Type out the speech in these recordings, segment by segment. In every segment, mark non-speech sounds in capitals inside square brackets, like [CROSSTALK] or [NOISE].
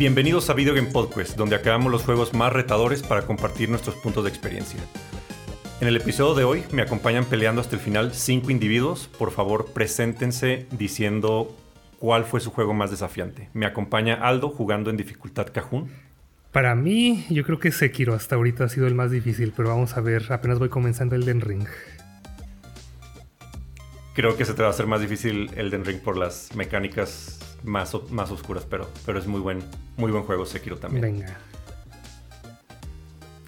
Bienvenidos a Video Game Podcast, donde acabamos los juegos más retadores para compartir nuestros puntos de experiencia. En el episodio de hoy me acompañan peleando hasta el final cinco individuos. Por favor, preséntense diciendo cuál fue su juego más desafiante. Me acompaña Aldo jugando en dificultad Cajún. Para mí, yo creo que Sekiro hasta ahorita ha sido el más difícil, pero vamos a ver, apenas voy comenzando el Den Ring. Creo que se te va a hacer más difícil el Den Ring por las mecánicas más, más oscuras, pero, pero es muy buen, muy buen juego Sekiro también. Venga.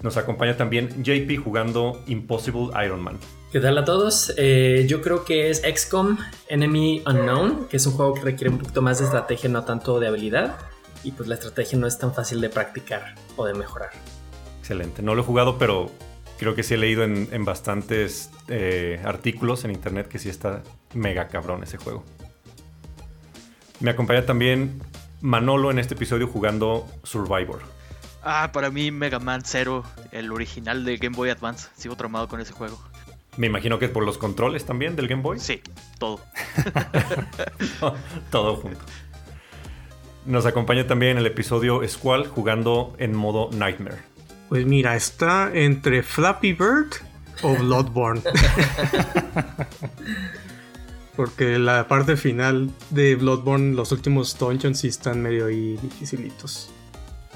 Nos acompaña también JP jugando Impossible Iron Man. ¿Qué tal a todos? Eh, yo creo que es XCOM Enemy Unknown, que es un juego que requiere un poquito más de estrategia, no tanto de habilidad. Y pues la estrategia no es tan fácil de practicar o de mejorar. Excelente. No lo he jugado, pero creo que sí he leído en, bastantes eh, artículos en internet que sí está mega cabrón ese juego. Me acompaña también Manolo en este episodio jugando Survivor. Ah, para mí Mega Man Zero, el original de Game Boy Advance. Sigo traumado con ese juego. Me imagino que es por los controles también del Game Boy. Sí, todo. [LAUGHS] todo junto. Nos acompaña también el episodio Squall jugando en modo Nightmare. Pues mira, está entre Flappy Bird o Bloodborne. [LAUGHS] Porque la parte final de Bloodborne, los últimos dungeons sí están medio ahí dificilitos.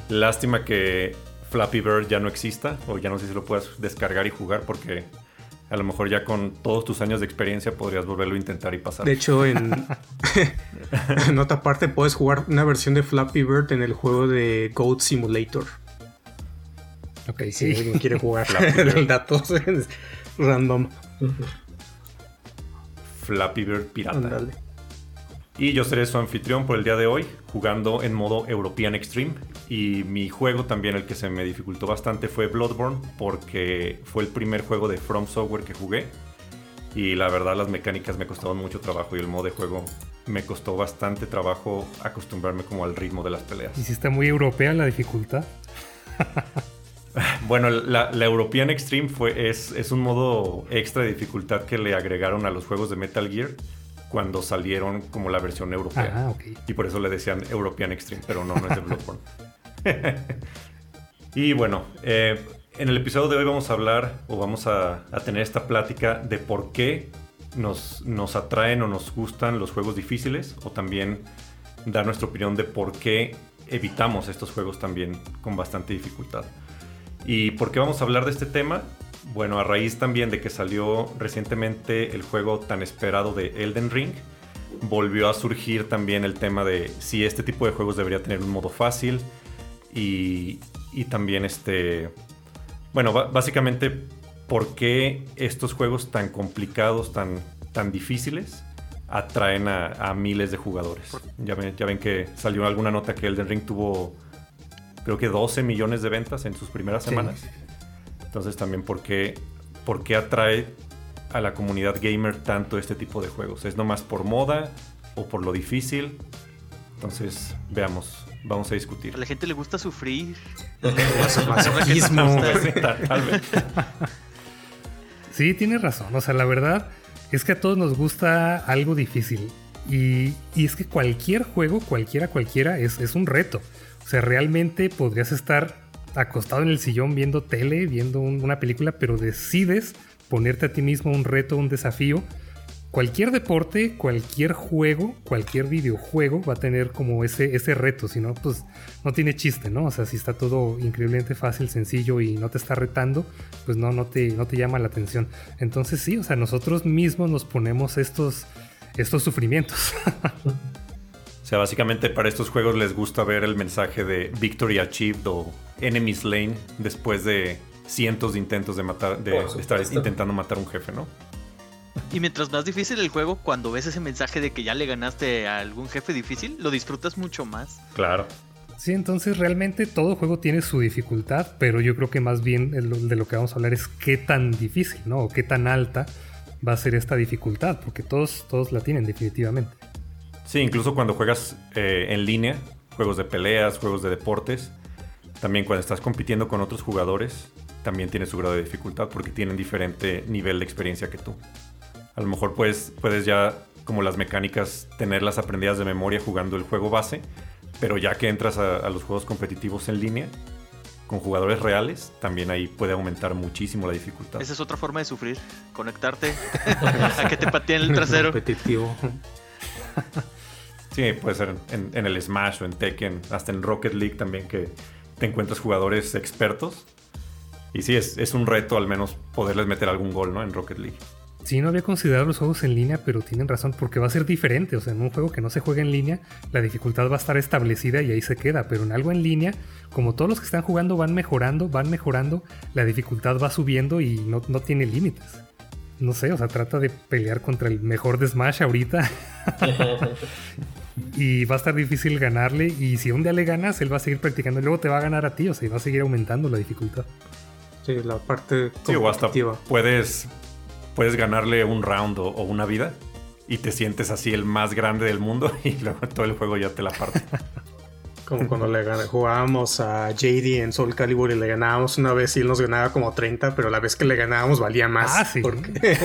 Lástima que Flappy Bird ya no exista, o ya no sé si lo puedas descargar y jugar, porque a lo mejor ya con todos tus años de experiencia podrías volverlo a intentar y pasar. De hecho, en, [LAUGHS] [LAUGHS] en otra parte puedes jugar una versión de Flappy Bird en el juego de Goat Simulator. Ok, sí. Si alguien quiere jugar [LAUGHS] el dato random. Flappy Bird Pirata. Y yo seré su anfitrión por el día de hoy, jugando en modo European Extreme. Y mi juego también, el que se me dificultó bastante, fue Bloodborne, porque fue el primer juego de From Software que jugué. Y la verdad, las mecánicas me costaban mucho trabajo y el modo de juego me costó bastante trabajo acostumbrarme como al ritmo de las peleas. ¿Y si está muy europea la dificultad? [LAUGHS] Bueno, la, European Extreme fue, es, es, un modo extra de dificultad que le agregaron a los juegos de Metal Gear cuando salieron como la versión europea. Ah, y por eso le decían European Extreme, pero no, no es de Bloodborne. [LAUGHS] y bueno, eh, en el episodio de hoy vamos a hablar o vamos a, tener esta plática de por qué nos, nos atraen o nos gustan los juegos difíciles o también dar nuestra opinión de por qué evitamos estos juegos también con bastante dificultad. ¿Y por qué vamos a hablar de este tema? Bueno, a raíz también de que salió recientemente el juego tan esperado de Elden Ring, volvió a surgir también el tema de si este tipo de juegos debería tener un modo fácil y, también este... Bueno, básicamente, ¿por qué estos juegos tan complicados, tan, tan difíciles, atraen a, miles de jugadores? Ya ven, ya ven que salió alguna nota que Elden Ring tuvo creo que 12 millones de ventas en sus primeras semanas. Entonces también, ¿por qué, ¿por qué atrae a la comunidad gamer tanto este tipo de juegos? ¿Es nomás por moda o por lo difícil? Entonces, veamos, vamos a discutir. A la gente le gusta sufrir. [LAUGHS] Masoquismo. [LAUGHS] sí, tienes razón. O sea, la verdad es que a todos nos gusta algo difícil. Y, y es que cualquier juego, cualquiera, cualquiera, es, es un reto. O sea, realmente podrías estar acostado en el sillón viendo tele, viendo una película, pero decides ponerte a ti mismo un reto, un desafío. Cualquier deporte, cualquier juego, cualquier videojuego va a tener como ese, ese reto, si no, pues no tiene chiste, ¿no? O sea, si está todo increíblemente fácil, sencillo y no te está retando, pues no, no te, no te llama la atención. Entonces sí, o sea, nosotros mismos nos ponemos estos, estos sufrimientos. [LAUGHS] O sea, básicamente para estos juegos les gusta ver el mensaje de Victory Achieved o Enemy Slain después de cientos de intentos de matar, de estar intentando matar a un jefe, ¿no? Y mientras más difícil el juego, cuando ves ese mensaje de que ya le ganaste a algún jefe difícil, lo disfrutas mucho más. Claro. Sí, entonces realmente todo juego tiene su dificultad, pero yo creo que más bien de lo que vamos a hablar es qué tan difícil, ¿no? O qué tan alta va a ser esta dificultad, porque todos, todos la tienen definitivamente. Sí, incluso cuando juegas eh, en línea, juegos de peleas, juegos de deportes, también cuando estás compitiendo con otros jugadores, también tiene su grado de dificultad porque tienen diferente nivel de experiencia que tú. A lo mejor puedes, puedes ya, como las mecánicas, tenerlas aprendidas de memoria jugando el juego base, pero ya que entras a, a los juegos competitivos en línea, con jugadores reales, también ahí puede aumentar muchísimo la dificultad. Esa es otra forma de sufrir, conectarte [LAUGHS] a que te pateen el trasero. Competitivo. Sí, puede ser en, en el Smash o en Tekken, hasta en Rocket League también que te encuentras jugadores expertos. Y sí, es, es un reto al menos poderles meter algún gol, ¿no? En Rocket League. Sí, no había considerado los juegos en línea, pero tienen razón, porque va a ser diferente. O sea, en un juego que no se juega en línea, la dificultad va a estar establecida y ahí se queda. Pero en algo en línea, como todos los que están jugando van mejorando, van mejorando, la dificultad va subiendo y no, no tiene límites. No sé, o sea, trata de pelear contra el mejor de Smash ahorita. [LAUGHS] [LAUGHS] y va a estar difícil ganarle. Y si un día le ganas, él va a seguir practicando y luego te va a ganar a ti. O sea, y va a seguir aumentando la dificultad. Sí, la parte Sí, o hasta competitiva. puedes, puedes ganarle un round o, o una vida y te sientes así el más grande del mundo [LAUGHS] y luego todo el juego ya te la parte. Como cuando le jugábamos a JD en Soul Calibur y le ganábamos una vez y él nos ganaba como 30, pero la vez que le ganábamos valía más. Ah, sí. Porque [LAUGHS]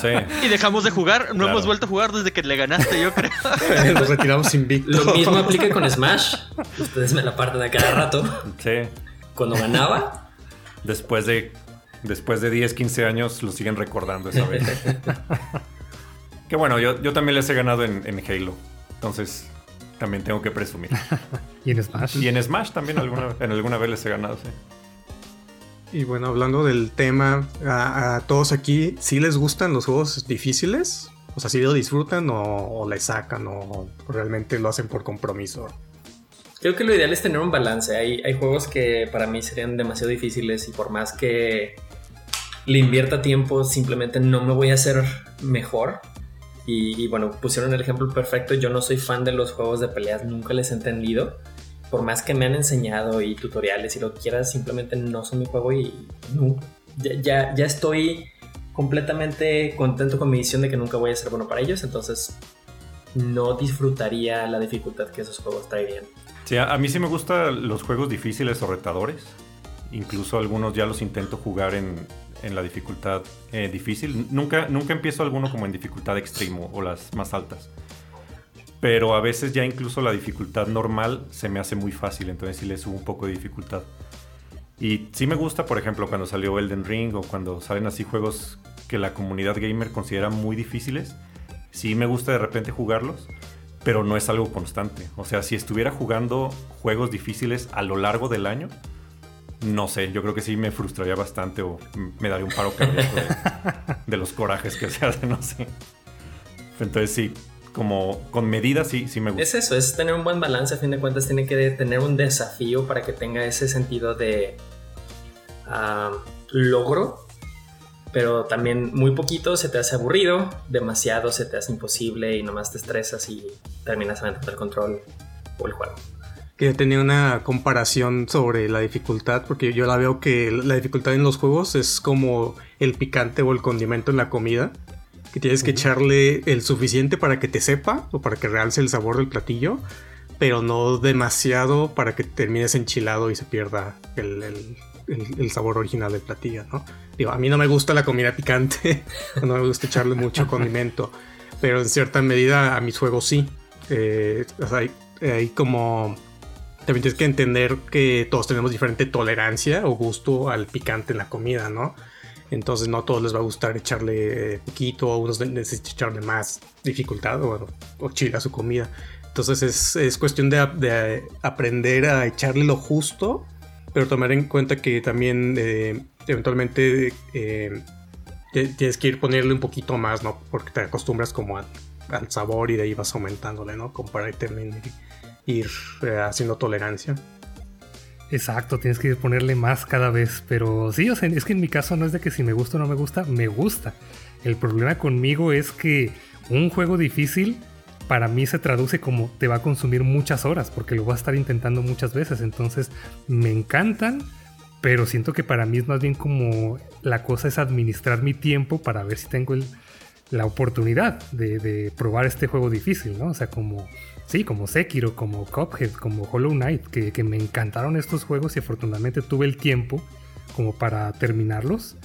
Sí. Y dejamos de jugar, no Claro. hemos vuelto a jugar desde que le ganaste, yo creo. [LAUGHS] nos retiramos invictos. Lo mismo aplica con Smash. Ustedes me la parten a cada rato. Sí. Cuando ganaba, Después de, después de 10, 15 años lo siguen recordando esa vez. [LAUGHS] que bueno, yo, yo también les he ganado en, en Halo. Entonces también tengo que presumir. [LAUGHS] Y en Smash. Y en Smash también alguna, en alguna vez les he ganado, sí. Y bueno, hablando del tema, a, a todos aquí, ¿sí les gustan los juegos difíciles? O sea, ¿sí lo disfrutan o, le sacan o realmente lo hacen por compromiso? creo que lo ideal es tener un balance. Hay, juegos que para mí serían demasiado difíciles y por más que le invierta tiempo, simplemente no me voy a hacer mejor. Y bueno, pusieron el ejemplo perfecto. Yo no soy fan de los juegos de peleas, nunca les he entendido. Por más que me han enseñado y tutoriales y lo que quieras, simplemente no son mi juego y no. Ya, ya, ya estoy completamente contento con mi decisión de que nunca voy a ser bueno para ellos, entonces no disfrutaría la dificultad que esos juegos traerían. Sí, a mí sí me gustan los juegos difíciles o retadores. Incluso algunos ya los intento jugar en, en la dificultad eh, difícil. Nunca, nunca empiezo alguno como en dificultad extremo o las más altas. Pero a veces ya incluso la dificultad normal se me hace muy fácil, entonces sí le subo un poco de dificultad. Y sí me gusta, por ejemplo, cuando salió Elden Ring o cuando salen así juegos que la comunidad gamer considera muy difíciles. Sí me gusta de repente jugarlos, pero no es algo constante. O sea, si estuviera jugando juegos difíciles a lo largo del año, no sé, yo creo que sí me frustraría bastante o me daría un paro cardíaco de, [LAUGHS] de los corajes que se hacen, no sé. Entonces sí, como con medidas sí, sí me gusta. Es eso, es tener un buen balance, a fin de cuentas tiene que tener un desafío para que tenga ese sentido de ah, logro, pero también muy poquito se te hace aburrido, demasiado se te hace imposible y nomás te estresas y terminas aventando el control o el juego. Que tenía una comparación sobre la dificultad, porque yo la veo que la dificultad en los juegos es como el picante o el condimento en la comida, que tienes que echarle el suficiente para que te sepa o para que realce el sabor del platillo, pero no demasiado para que termines enchilado y se pierda el, el- el- el sabor original del platillo, ¿no? Digo, a mí no me gusta la comida picante, [LAUGHS] no me gusta echarle mucho condimento, pero en cierta medida a mis juegos sí. Eh, o sea, hay, hay como también tienes que entender que todos tenemos diferente tolerancia o gusto al picante en la comida, ¿no? Entonces no a todos les va a gustar echarle poquito, a unos necesitan echarle más dificultad o, o chile a su comida. Entonces es, es cuestión de, de aprender a echarle lo justo, pero tomar en cuenta que también eh, eventualmente eh, tienes que ir ponerle un poquito más, ¿no? Porque te acostumbras como al, al sabor y de ahí vas aumentándole, ¿no? Como para ir, ir, eh, haciendo tolerancia. Exacto, tienes que ponerle más cada vez. Pero sí, o sea, es que en mi caso no es de que si me gusta o no me gusta, me gusta. El problema conmigo es que un juego difícil para mí se traduce como te va a consumir muchas horas, porque lo voy a estar intentando muchas veces. Entonces me encantan, pero siento que para mí es más bien como la cosa es administrar mi tiempo para ver si tengo la oportunidad de, de probar este juego difícil, ¿no? O sea, como Sí, como Sekiro, como Cuphead, como Hollow Knight, que, que me encantaron estos juegos y afortunadamente tuve el tiempo como para terminarlos.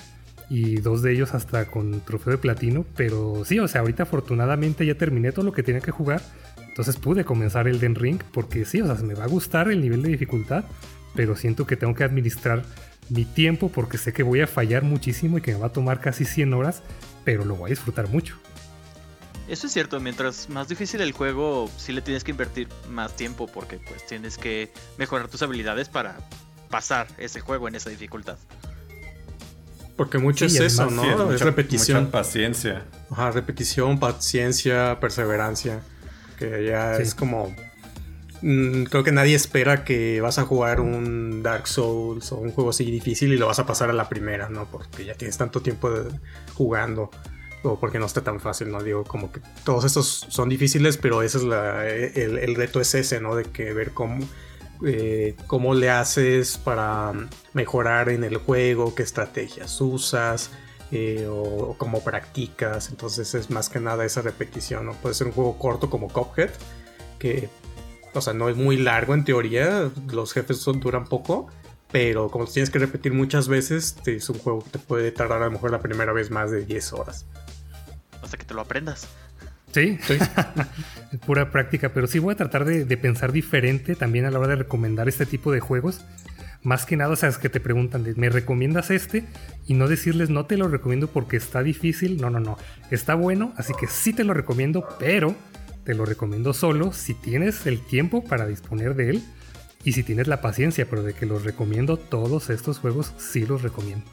Y dos de ellos hasta con trofeo de platino. Pero sí, o sea, ahorita afortunadamente ya terminé todo lo que tenía que jugar. Entonces pude comenzar Elden Ring porque sí, o sea, me va a gustar el nivel de dificultad, pero siento que tengo que administrar mi tiempo porque sé que voy a fallar muchísimo y que me va a tomar casi 100 horas, pero lo voy a disfrutar mucho. Eso es cierto, mientras más difícil el juego, sí le tienes que invertir más tiempo porque pues tienes que mejorar tus habilidades para pasar ese juego en esa dificultad. Porque mucho Sí, es eso, ¿no? Sí, es mucha- repetición. Mucha paciencia. Ajá, repetición, paciencia, perseverancia. Que ya Sí. es como. mm, creo que nadie espera que vas a jugar un Dark Souls o un juego así difícil y lo vas a pasar a la primera, ¿no? Porque ya tienes tanto tiempo de- jugando. O porque no está tan fácil, ¿no? Digo, como que todos estos son difíciles, pero ese es el, reto es ese, ¿no? De que ver cómo, eh, cómo le haces para mejorar en el juego, qué estrategias usas, eh, o, cómo practicas. Entonces es más que nada esa repetición, ¿no? Puede ser un juego corto como Cuphead, que, o sea, no es muy largo en teoría, los jefes duran poco. Pero como tienes que repetir muchas veces, es un juego que te puede tardar a lo mejor la primera vez más de 10 horas. Hasta que te lo aprendas. Sí, Sí. [LAUGHS] es pura práctica, pero sí voy a tratar de, de pensar diferente también a la hora de recomendar este tipo de juegos. Más que nada, o sea, es que te preguntan, de, ¿me recomiendas este? Y no decirles, no te lo recomiendo porque está difícil. No, no, no. Está bueno, así que sí te lo recomiendo, pero te lo recomiendo solo si tienes el tiempo para disponer de él y si tienes la paciencia, pero de que los recomiendo todos estos juegos, sí los recomiendo.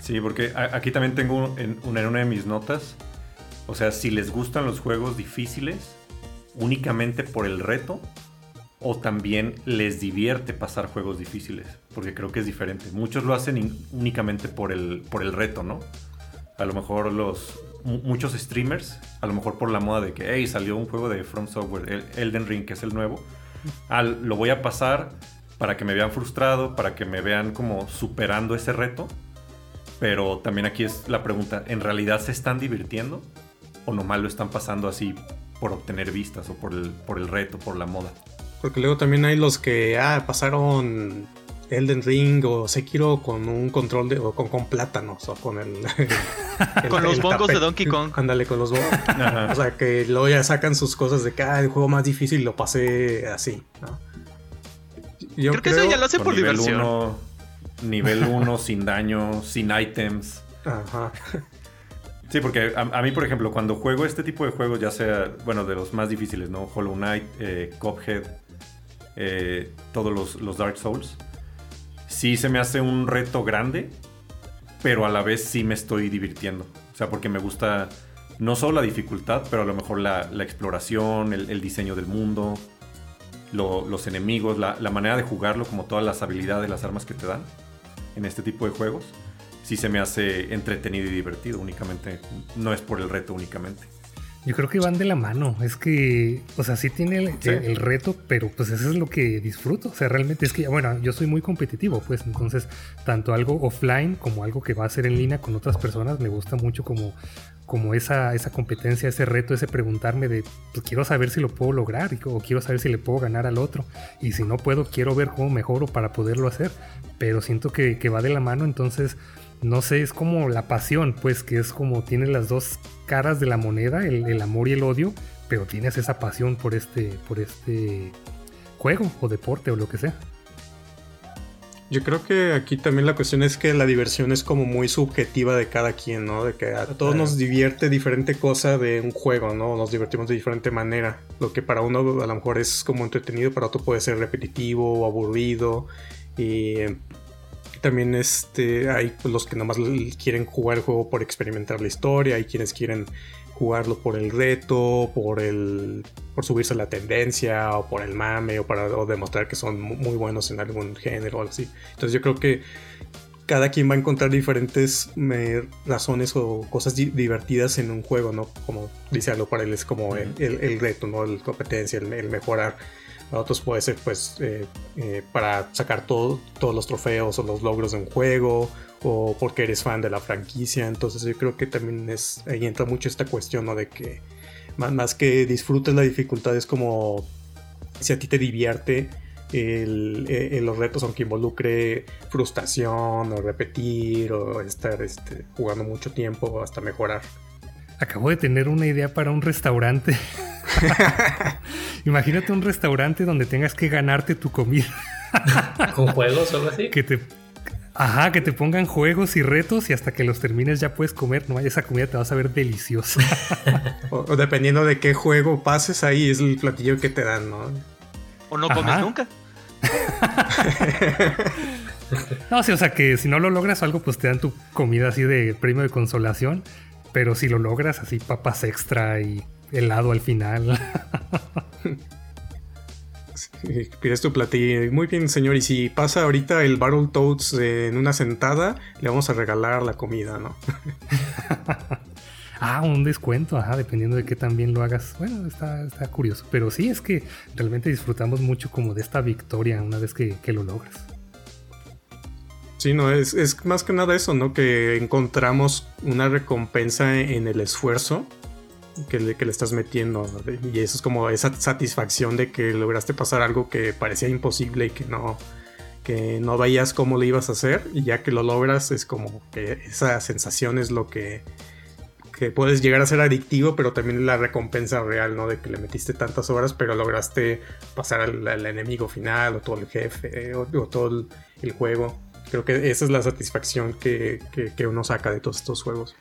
Sí, porque aquí también tengo en una de mis notas. O sea, si les gustan los juegos difíciles únicamente por el reto o también les divierte pasar juegos difíciles, porque creo que es diferente. Muchos lo hacen únicamente por el, por el reto, ¿no? A lo mejor los mu- muchos streamers, a lo mejor por la moda de que, hey, salió un juego de From Software, el Elden Ring, que es el nuevo. Ah, lo voy a pasar para que me vean frustrado, para que me vean como superando ese reto. Pero también aquí es la pregunta, ¿en realidad se están divirtiendo? ¿O nomás lo están pasando así por obtener vistas o por el, por el reto, por la moda? Porque luego también hay los que ah, pasaron Elden Ring o Sekiro con un control de, o con, con plátanos o con el, [LAUGHS] el- Con los bongos de. Donkey Kong. Ándale, con los bongos. O sea, que luego ya sacan sus cosas de que ah, el juego más difícil lo pasé así, ¿no? Yo Creo que eso ya lo hace por nivel diversión. 1, nivel 1, sin daño, sin items. Ajá. Sí, porque a, mí, por ejemplo, cuando juego este tipo de juegos, ya sea, bueno, de los más difíciles, ¿no? Hollow Knight, eh, eh, todos los, los Dark Souls, sí se me hace un reto grande, pero a la vez sí me estoy divirtiendo. O sea, porque me gusta no solo la dificultad, pero a lo mejor la, exploración, el, diseño del mundo, lo- los enemigos, la, la manera de jugarlo, como todas las habilidades, las armas que te dan en este tipo de juegos sí se me hace entretenido y divertido únicamente. No es por el reto únicamente. Yo creo que van de la mano. Es que, o sea, sí tiene el, Sí. el reto, pero pues eso es lo que disfruto. O sea, realmente es que, bueno, yo soy muy competitivo, pues entonces, tanto algo offline como algo que va a ser en línea con otras personas, me gusta mucho como, como esa, esa competencia, ese reto, ese preguntarme de, pues quiero saber si lo puedo lograr o quiero saber si le puedo ganar al otro. Y si no puedo, quiero ver cómo mejoro para poderlo hacer. Pero siento que, que va de la mano, entonces no sé, es como la pasión, pues que es como tiene las dos caras de la moneda, el, el amor y el odio, pero tienes esa pasión por este, por este juego o deporte o lo que sea. Yo creo que aquí también la cuestión es que la diversión es como muy subjetiva de cada quien, ¿no? De que a todos nos divierte diferente cosa de un juego, ¿no? Nos divertimos de diferente manera. Lo que para uno a lo mejor es como entretenido, para otro puede ser repetitivo o aburrido. Y también este, hay pues, los que nomás quieren jugar el juego por experimentar la historia, hay quienes quieren jugarlo por el reto, por el por subirse a la tendencia o por el mame o para o demostrar que son mu- muy buenos en algún género o algo así. Entonces yo creo que cada quien va a encontrar diferentes me- razones o cosas di- divertidas en un juego, ¿no? Como dice algo para él es como el, el- el reto, ¿no? La competencia, el, el mejorar. Para otros puede ser pues eh, eh, para sacar todo- todos los trofeos o los logros de un juego o porque eres fan de la franquicia. Entonces yo creo que también es ahí entra mucho esta cuestión, ¿no? De que más, más que disfrutes la dificultad es como si a ti te divierte el- eh, los retos, aunque involucre frustración o repetir o estar este, jugando mucho tiempo hasta mejorar. Acabo de tener una idea para un restaurante. [LAUGHS] [LAUGHS] Imagínate un restaurante donde tengas que ganarte tu comida. [LAUGHS] ¿Con juegos o algo así? Que te, ajá, que te pongan juegos y retos y hasta que los termines ya puedes comer. No, esa comida te va a saber deliciosa. [LAUGHS] o, o dependiendo de qué juego pases ahí es el platillo que te dan, ¿no? O no comes Ajá. nunca. No, sí, o sea que si no lo logras o algo, pues te dan tu comida así de premio de consolación. Pero si lo logras, así papas extra y helado al final. Sí, Pides tu platillo. Muy bien, señor. Y si pasa ahorita el Battletoads eh, en una sentada, le vamos a regalar la comida, ¿no? [LAUGHS] ah, un descuento, ajá, dependiendo de qué tan bien lo hagas. Bueno, está, está curioso. Pero sí, es que realmente disfrutamos mucho como de esta victoria una vez que, que lo logras. Sí, no, es, es más que nada eso, ¿no? Que encontramos una recompensa en el esfuerzo que le, que le estás metiendo. Y eso es como esa satisfacción de que lograste pasar algo que parecía imposible y que no, que no veías cómo lo ibas a hacer. Y ya que lo logras, es como que esa sensación es lo que, que puedes llegar a ser adictivo, pero también la recompensa real, ¿no? De que le metiste tantas horas, pero lograste pasar al, enemigo final, o todo el jefe, o, todo el, juego. Creo que esa es la satisfacción que, que uno saca de todos estos juegos.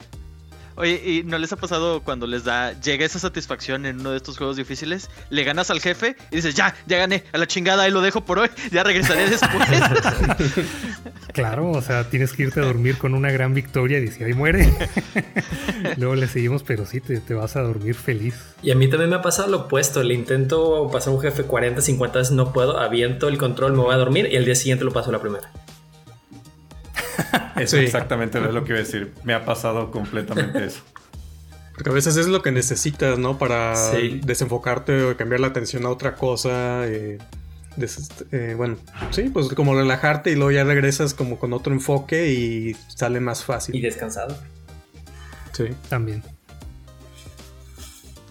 Oye, ¿y no les ha pasado cuando les da, llega esa satisfacción en uno de estos juegos difíciles? Le ganas al jefe y dices, ya, ya gané, a la chingada, ahí lo dejo por hoy, ya regresaré después. [LAUGHS] Claro, o sea, tienes que irte a dormir con una gran victoria y decir, ahí muere. [LAUGHS] Luego le seguimos, pero sí, te, te vas a dormir feliz. Y a mí también me ha pasado lo opuesto. Le intento pasar un jefe 40, 50 veces, no puedo, aviento el control, me voy a dormir y el día siguiente lo paso a la primera. [LAUGHS] Eso Sí. exactamente es lo que iba a decir. Me ha pasado completamente eso. Porque a veces es lo que necesitas, ¿no? Para Sí. desenfocarte o cambiar la atención a otra cosa. eh, des- eh, bueno, sí, pues como relajarte y luego ya regresas como con otro enfoque y sale más fácil. Y descansado. Sí. También.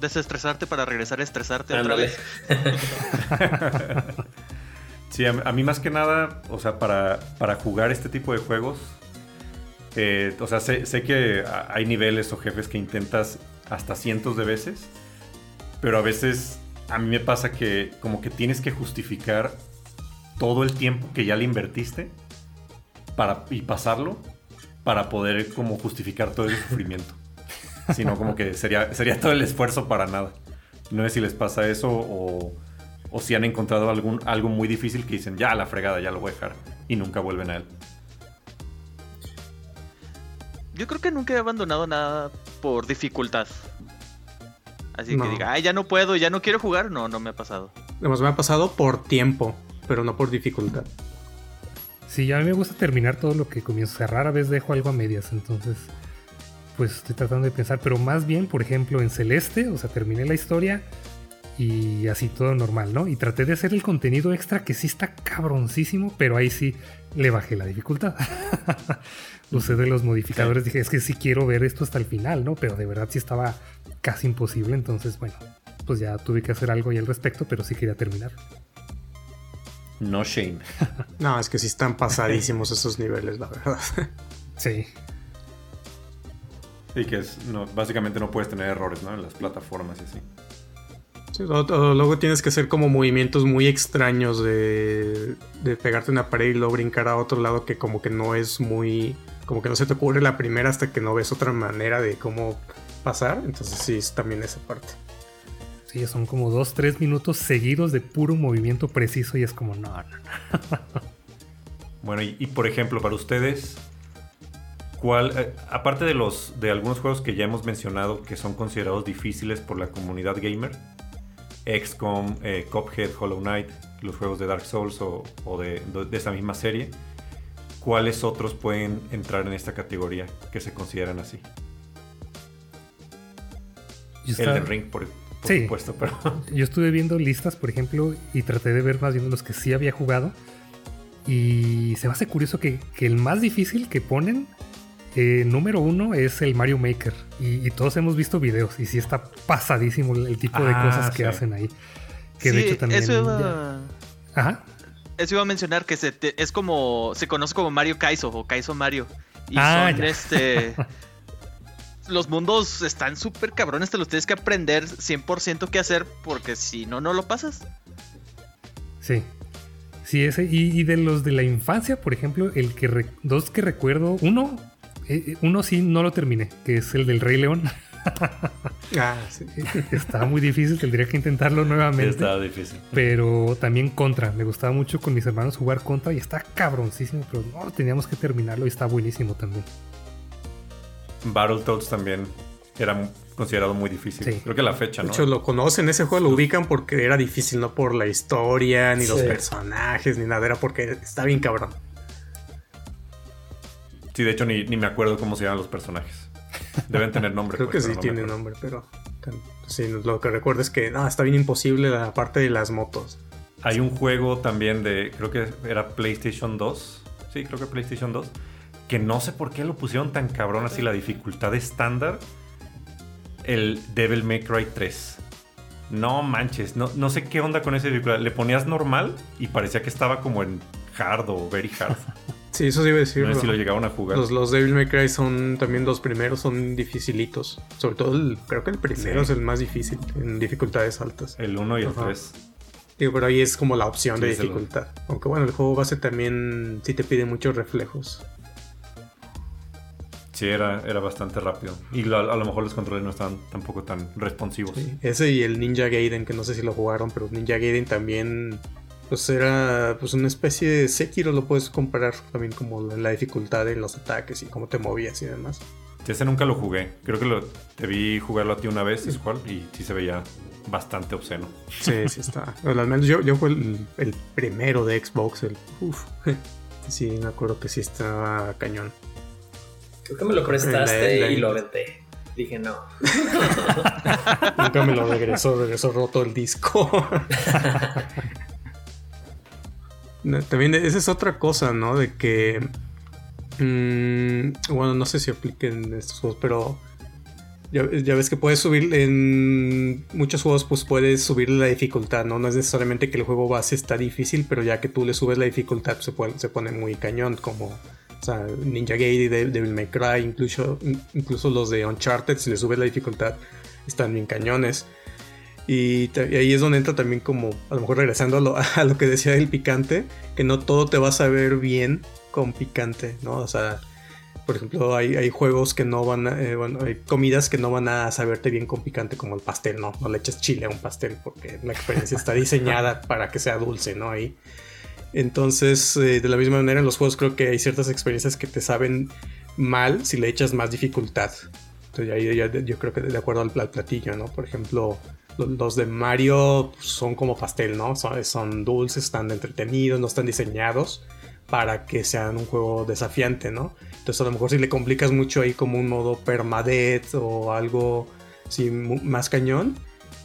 Desestresarte para regresar a estresarte otra vez. [LAUGHS] Sí, a, a mí más que nada, o sea, para, para jugar este tipo de juegos, eh, o sea, sé, sé que hay niveles o jefes que intentas hasta cientos de veces, pero a veces a mí me pasa que como que tienes que justificar todo el tiempo que ya le invertiste para, y pasarlo para poder como justificar todo el sufrimiento. [LAUGHS] Sino como que sería, sería todo el esfuerzo para nada. No sé si les pasa eso o, o si han encontrado algún, algo muy difícil que dicen, ya a la fregada, ya lo voy a dejar. Y nunca vuelven a él. Yo creo que nunca he abandonado nada por dificultad. Así No. que diga, ay, ya no puedo, ya no quiero jugar. No, no me ha pasado. Además me ha pasado por tiempo, pero no por dificultad. Sí, a mí me gusta terminar todo lo que comienzo. O sea, rara vez dejo algo a medias, entonces pues estoy tratando de pensar, pero más bien, por ejemplo, en Celeste, o sea, terminé la historia y así todo normal, ¿no? Y traté de hacer el contenido extra que sí está cabroncísimo, pero ahí sí le bajé la dificultad. [LAUGHS] Usé de los modificadores, dije, es que sí quiero ver esto hasta el final, ¿no? Pero de verdad sí estaba casi imposible, entonces, bueno, pues ya tuve que hacer algo ahí al respecto, pero sí quería terminar. No shame. [LAUGHS] No, es que sí están pasadísimos esos niveles, la verdad. Sí. Y que es, no, básicamente no puedes tener errores, ¿no? En las plataformas y así. Sí, o- o luego tienes que hacer como movimientos muy extraños de, de pegarte una pared y luego brincar a otro lado que como que no es muy... Como que no se te ocurre la primera hasta que no ves otra manera de cómo pasar. Entonces sí, es también esa parte. Sí, son como dos, tres minutos seguidos de puro movimiento preciso y es como, no, no, no. Bueno, y, y por ejemplo, para ustedes, ¿cuál, eh, aparte de los de algunos juegos que ya hemos mencionado que son considerados difíciles por la comunidad gamer, XCOM, eh, Cuphead, Hollow Knight, los juegos de Dark Souls o, o de, de esa misma serie, ¿cuáles otros pueden entrar en esta categoría que se consideran así? Estaba- Elden Ring, por, por Sí. supuesto, pero [LAUGHS] Yo estuve viendo listas, por ejemplo, y traté de ver más bien los que sí había jugado. Y se me hace curioso que, que el más difícil que ponen, eh, número uno, es el Mario Maker. Y, y todos hemos visto videos y sí está pasadísimo el, el tipo de Ah, cosas que sí. hacen ahí. Que de hecho también... Eso iba, Ajá. eso iba a mencionar que se te- es como. Se conoce como Mario Kaizo o Kaizo Mario. Y Ah, son ya. este. [LAUGHS] los mundos están súper cabrones, te los tienes que aprender 100% qué hacer, porque si no, no lo pasas. Sí. Sí, ese. Y, de los de la infancia, por ejemplo, el que dos que recuerdo, uno, eh, eh, uno sí no lo terminé, que es el del Rey León. [LAUGHS] ah, sí. [LAUGHS] Estaba muy difícil, tendría que intentarlo nuevamente. estaba difícil. Pero también Contra, me gustaba mucho con mis hermanos jugar Contra y está cabroncísimo, pero no, teníamos que terminarlo y está buenísimo también. Battletoads también era considerado muy difícil. Creo que la fecha, ¿no? De hecho, lo conocen, ese juego lo ubican porque era difícil, no por la historia, ni los personajes, ni nada, era porque está bien cabrón. Sí, de hecho, ni, me acuerdo cómo se llaman los personajes. Deben tener nombre. [LAUGHS] Creo pues, que sí tiene nombre, pero sí, lo que recuerdo es que no, está bien imposible la parte de las motos. Hay un juego también de, creo que era PlayStation 2. Sí, creo que PlayStation 2 que no sé por qué lo pusieron tan cabrón así la dificultad estándar, el Devil May Cry 3. No manches, no, no sé qué onda con ese dificultad. Le ponías normal y parecía que estaba como en hard o very hard. [LAUGHS] Sí, eso sí iba a decir. No sé si lo llegaban a jugar. Los, los, Devil May Cry son también los primeros, son dificilitos. Sobre todo, el, creo que el primero es el más difícil en dificultades altas. El 1 y el 3. Digo, pero ahí es como la opción de dificultad. Aunque bueno, el juego base también sí te pide muchos reflejos. Sí, era, era bastante rápido. Y a lo mejor los controles no estaban tampoco tan responsivos. Ese y el Ninja Gaiden, que no sé si lo jugaron, pero Ninja Gaiden también pues era pues una especie de Sekiro, lo puedes comparar también como la dificultad de los ataques y cómo te movías y demás. ese nunca lo jugué. Creo que lo, te vi jugarlo a ti una vez, es cual, y sí se veía bastante obsceno. Sí, sí está. al menos yo, yo fue el, primero de Xbox, el uf. [LAUGHS] Sí, me acuerdo que sí estaba cañón. Creo que me lo prestaste y lo aventé. Dije no. [LAUGHS] Nunca me lo regresó, regresó roto el disco. [LAUGHS] También esa es otra cosa, ¿no? De que. Mm, bueno, no sé si apliquen estos juegos, pero. Ya, ves que puedes subir en muchos juegos, pues puedes subir la dificultad, ¿no? No es necesariamente que el juego base está difícil, pero ya que tú le subes la dificultad, se, se pone muy cañón, como o sea, Ninja Gaiden, Devil May Cry, incluso, incluso los de Uncharted, si le subes la dificultad, están bien cañones. Y, ahí es donde entra también como, a lo mejor regresando a lo, [LAUGHS] que decía el picante, que no todo te va a saber bien con picante, ¿no? O sea, por ejemplo, hay, juegos que no van a, eh, bueno, hay comidas que no van a saberte bien con picante como el pastel, ¿no? No le eches chile a un pastel porque la experiencia está diseñada [LAUGHS] para que sea dulce, ¿no? Ahí entonces, eh, de la misma manera, en los juegos creo que hay ciertas experiencias que te saben mal si le echas más dificultad. Entonces, ahí yo creo que de acuerdo al platillo, ¿no? Por ejemplo, los de Mario son como pastel, ¿no? Son, son dulces, están entretenidos, no están diseñados para que sean un juego desafiante, ¿no? Entonces, a lo mejor si le complicas mucho ahí como un modo permadeath o algo así más cañón,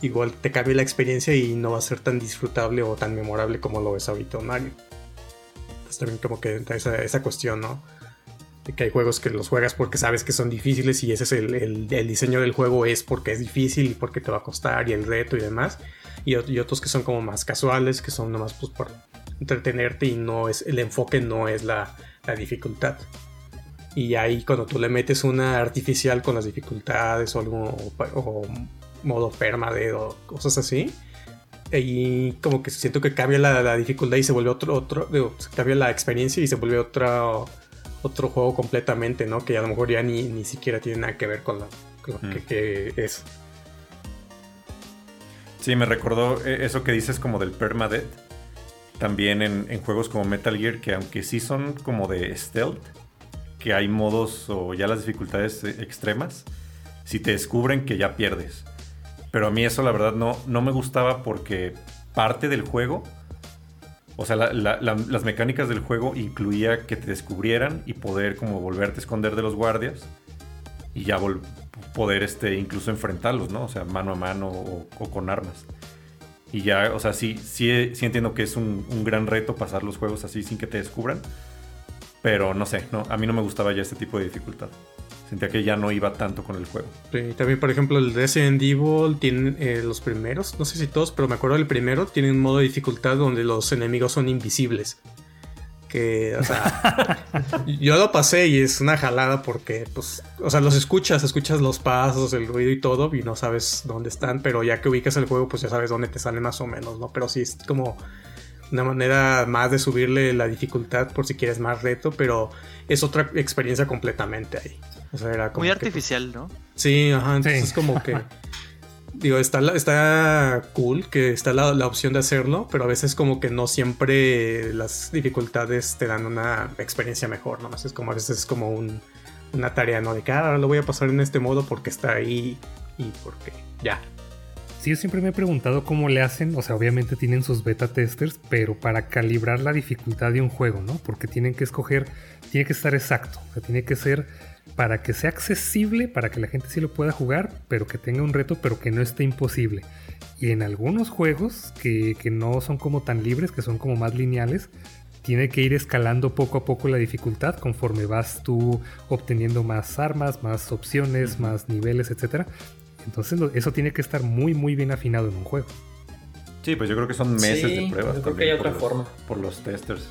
igual te cambia la experiencia y no va a ser tan disfrutable o tan memorable como lo es ahorita Mario. Entonces también como que entra esa, esa cuestión, ¿no? Que hay juegos que los juegas porque sabes que son difíciles y ese es el, el, diseño del juego es porque es difícil y porque te va a costar y el reto y demás. Y, y otros que son como más casuales, que son nomás pues por entretenerte y no es, el enfoque no es la, la dificultad. Y ahí cuando tú le metes una artificial con las dificultades o algo o modo permade o cosas así. Y como que siento que cambia la, dificultad y se vuelve otro, otro, cambia la experiencia y se vuelve otro, otro juego completamente, ¿no? Que a lo mejor ya ni, ni siquiera tiene nada que ver con, lo que, es. Sí, me recordó e, eso que dices como del permadeath. También en, en, juegos como Metal Gear, que aunque sí son como de stealth, que hay modos o ya las dificultades e, extremas, si te descubren que ya pierdes. Pero a mí eso la verdad no, no me gustaba porque parte del juego, o sea, las mecánicas del juego incluía que te descubrieran y poder como volverte a esconder de los guardias y ya poder este, incluso enfrentarlos, ¿no? O sea, mano a mano o, con armas. Y ya, o sea, sí, sí, sí entiendo que es un, un, gran reto pasar los juegos así sin que te descubran. Pero no sé, no, a mí no me gustaba ya este tipo de dificultad. Sentía que ya no iba tanto con el juego. Sí, también, por ejemplo, el Resident Evil tiene eh, los primeros, no sé si todos, pero me acuerdo del primero, tiene un modo de dificultad donde los enemigos son invisibles. Que, o sea, [LAUGHS] yo lo pasé y es una jalada porque, pues, o sea, los escuchas, escuchas los pasos, el ruido y todo, y no sabes dónde están, pero ya que ubicas el juego, pues ya sabes dónde te sale más o menos, ¿no? Pero sí es como una manera más de subirle la dificultad por si quieres más reto, pero es otra experiencia completamente ahí. O sea, era como Muy que, artificial, ¿no? Sí, ajá, entonces Sí. es como que... [LAUGHS] Digo, está, la- está cool que está la, la opción de hacerlo, pero a veces como que no siempre las dificultades te dan una experiencia mejor, ¿no? Es como a veces es como un- una tarea, ¿no? De que "Ah, ahora lo voy a pasar en este modo porque está ahí y porque ya. Sí, yo siempre me he preguntado cómo le hacen, o sea, obviamente tienen sus beta testers, pero para calibrar la dificultad de un juego, ¿no? Porque tienen que escoger, tiene que estar exacto, o sea, tiene que ser para que sea accesible, para que la gente sí lo pueda jugar, pero que tenga un reto, pero que no esté imposible. Y en algunos juegos que, que no son como tan libres, que son como más lineales, tiene que ir escalando poco a poco la dificultad conforme vas tú obteniendo más armas, más opciones, más niveles, etcétera. Entonces eso tiene que estar muy muy bien afinado en un juego. Sí, pues yo creo que son meses Sí, de pruebas. yo creo que hay por otra los- forma. Por los testers.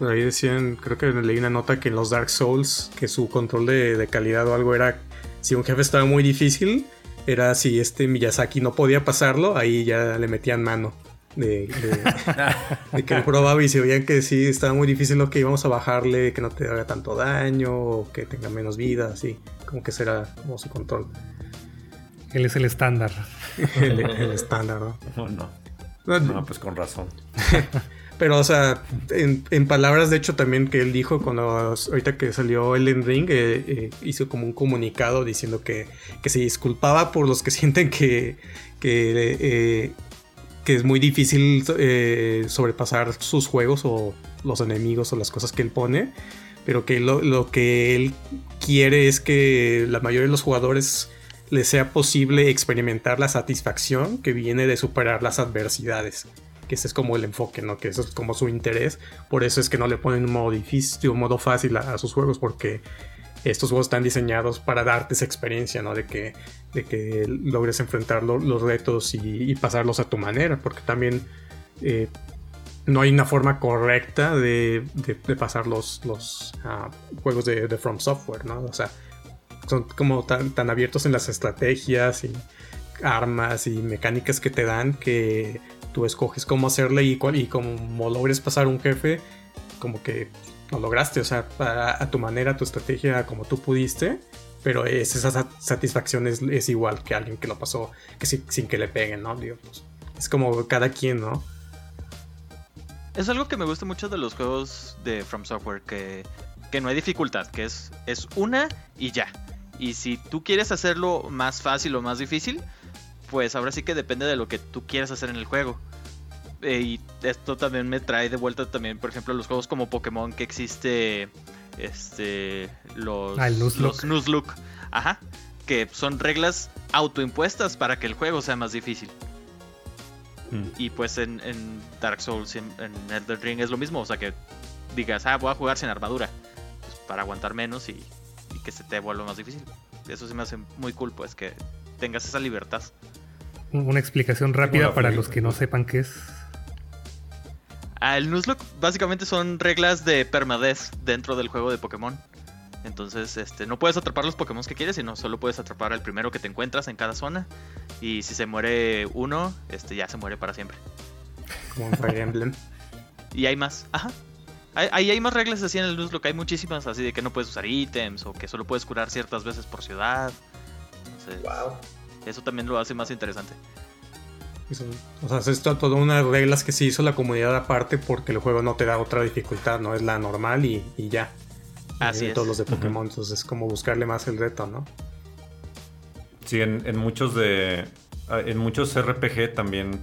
Por ahí decían, creo que leí una nota que en los Dark Souls, que su control de, de calidad o algo era, si un jefe estaba muy difícil, era si este Miyazaki no podía pasarlo, ahí ya le metían mano. De, de- [LAUGHS] de que él probaba y si veían que sí estaba muy difícil lo que íbamos a bajarle, que no te haga tanto daño, o que tenga menos vida, así, como que será como su control. Él es el estándar. [LAUGHS] el, el estándar, ¿no? No, no. No, pues con razón. [LAUGHS] Pero, o sea, en, en palabras de hecho también que él dijo cuando ahorita que salió Elden Ring, eh, eh, hizo como un comunicado diciendo que, que se disculpaba por los que [LAUGHS] sienten que, que, eh, que es muy difícil sobrepasar sus juegos o los enemigos o las cosas que él pone, pero que lo, lo que él quiere es que la mayoría de los jugadores les sea posible experimentar la satisfacción que viene de superar las adversidades que ese es como el enfoque, ¿no? Que eso es como su interés. Por eso es que no le ponen un modo difícil, un modo fácil a, sus juegos, porque estos juegos están diseñados para darte esa experiencia, ¿no? De que, de que logres enfrentar lo- los retos y, pasarlos a tu manera, porque también eh, no hay una forma correcta de, pasar los, los ah, juegos de, de From Software, ¿no? O sea, son como tan, tan abiertos en las estrategias y armas y mecánicas que te dan que tú escoges cómo hacerle y, y como logres pasar un jefe, como que lo lograste, o sea, a, tu manera, a tu estrategia, como tú pudiste, pero es, esa sat- satisfacción es, igual que alguien que lo pasó sin que le peguen, ¿no? Digo, pues, es como cada quien, ¿no? Es algo que me gusta mucho de los juegos de From Software, que, que no hay dificultad, que es, es una y ya. Y si tú quieres hacerlo más fácil o más difícil, pues ahora sí que depende de lo que tú quieras hacer en el juego. Eh, y esto también me trae de vuelta también, por ejemplo, los juegos como Pokémon que existe este los Ah, Nuzlocke. los Nuzlocke. Ajá, que son reglas autoimpuestas para que el juego sea más difícil. Mm. Y pues en, en Dark Souls en, en Elden Ring es lo mismo, o sea que digas, ah, voy a jugar sin armadura, pues, para aguantar menos y, y que se te vuelva más difícil. Eso sí me hace muy cool, pues que tengas esa libertad. Un- Una explicación rápida para los que no sepan qué es. Ah, el Nuzlocke básicamente son reglas de permadez dentro del juego de Pokémon. Entonces, este, no puedes atrapar los Pokémon que quieres, sino solo puedes atrapar al primero que te encuentras en cada zona. Y si se muere uno, este, ya se muere para siempre. Como en Fire Emblem. Y hay más, ajá. Hay- Ahí hay, más reglas así en el Nuzlocke, hay muchísimas, así de que no puedes usar ítems o que solo puedes curar ciertas veces por ciudad. Entonces, Wow. eso también lo hace más interesante. Eso- o sea, es to- todas unas reglas que se hizo la comunidad aparte porque el juego no te da otra dificultad, no es la normal y, y ya. Así es. Todos los de Pokémon, entonces es como buscarle más el reto, ¿no? Sí, en, en muchos de. ah, En muchos RPG también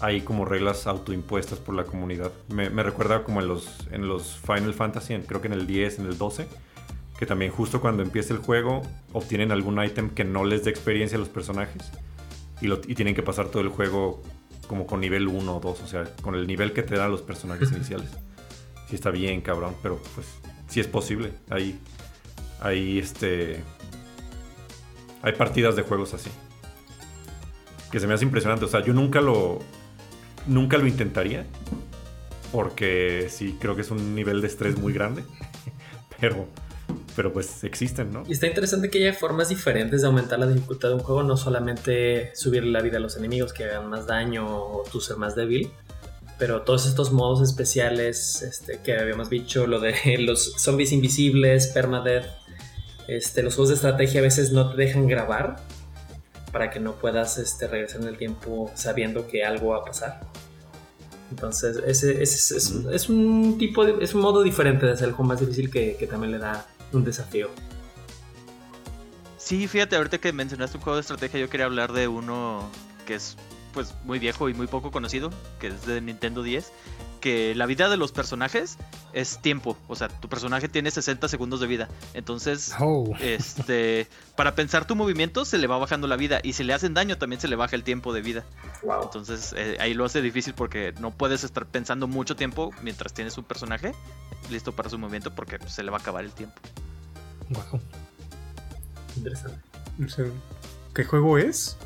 hay como reglas autoimpuestas por la comunidad. Me, me recuerda como en los, en los Final Fantasy, en- creo que en el 10, en el 12, que también justo cuando empieza el juego obtienen algún ítem que no les dé experiencia a los personajes y, lo- y tienen que pasar todo el juego como con nivel 1 o 2, o sea, con el nivel que te dan los personajes iniciales. Sí está bien, cabrón, pero pues sí es posible. Hay, hay este... Hay partidas de juegos así. Que se me hace impresionante. O sea, yo nunca lo. Nunca lo intentaría. porque sí creo que es un nivel de estrés muy grande. [LAUGHS] Pero, pero pues existen, ¿no? Y está interesante que haya formas diferentes de aumentar la dificultad de un juego, no solamente subir la vida a los enemigos que hagan más daño o tú ser más débil, pero todos estos modos especiales este, que habíamos dicho, lo de [LAUGHS] los zombies invisibles, permadeath, este, los juegos de estrategia a veces no te dejan grabar para que no puedas este, regresar en el tiempo sabiendo que algo va a pasar. Entonces, ese, ese- es, es un tipo de, es un modo diferente de hacer el juego más difícil que, que también le da un desafío. Sí, fíjate, ahorita que mencionaste un juego de estrategia, yo quería hablar de uno que es pues muy viejo y muy poco conocido, que es de Nintendo 10, que la vida de los personajes es tiempo, o sea, tu personaje tiene 60 segundos de vida, entonces Oh. este para pensar tu movimiento se le va bajando la vida y si le hacen daño también se le baja el tiempo de vida. Wow. Entonces eh, ahí lo hace difícil porque no puedes estar pensando mucho tiempo mientras tienes un personaje listo para su movimiento porque se le va a acabar el tiempo. Wow. Interesante. ¿Qué juego es?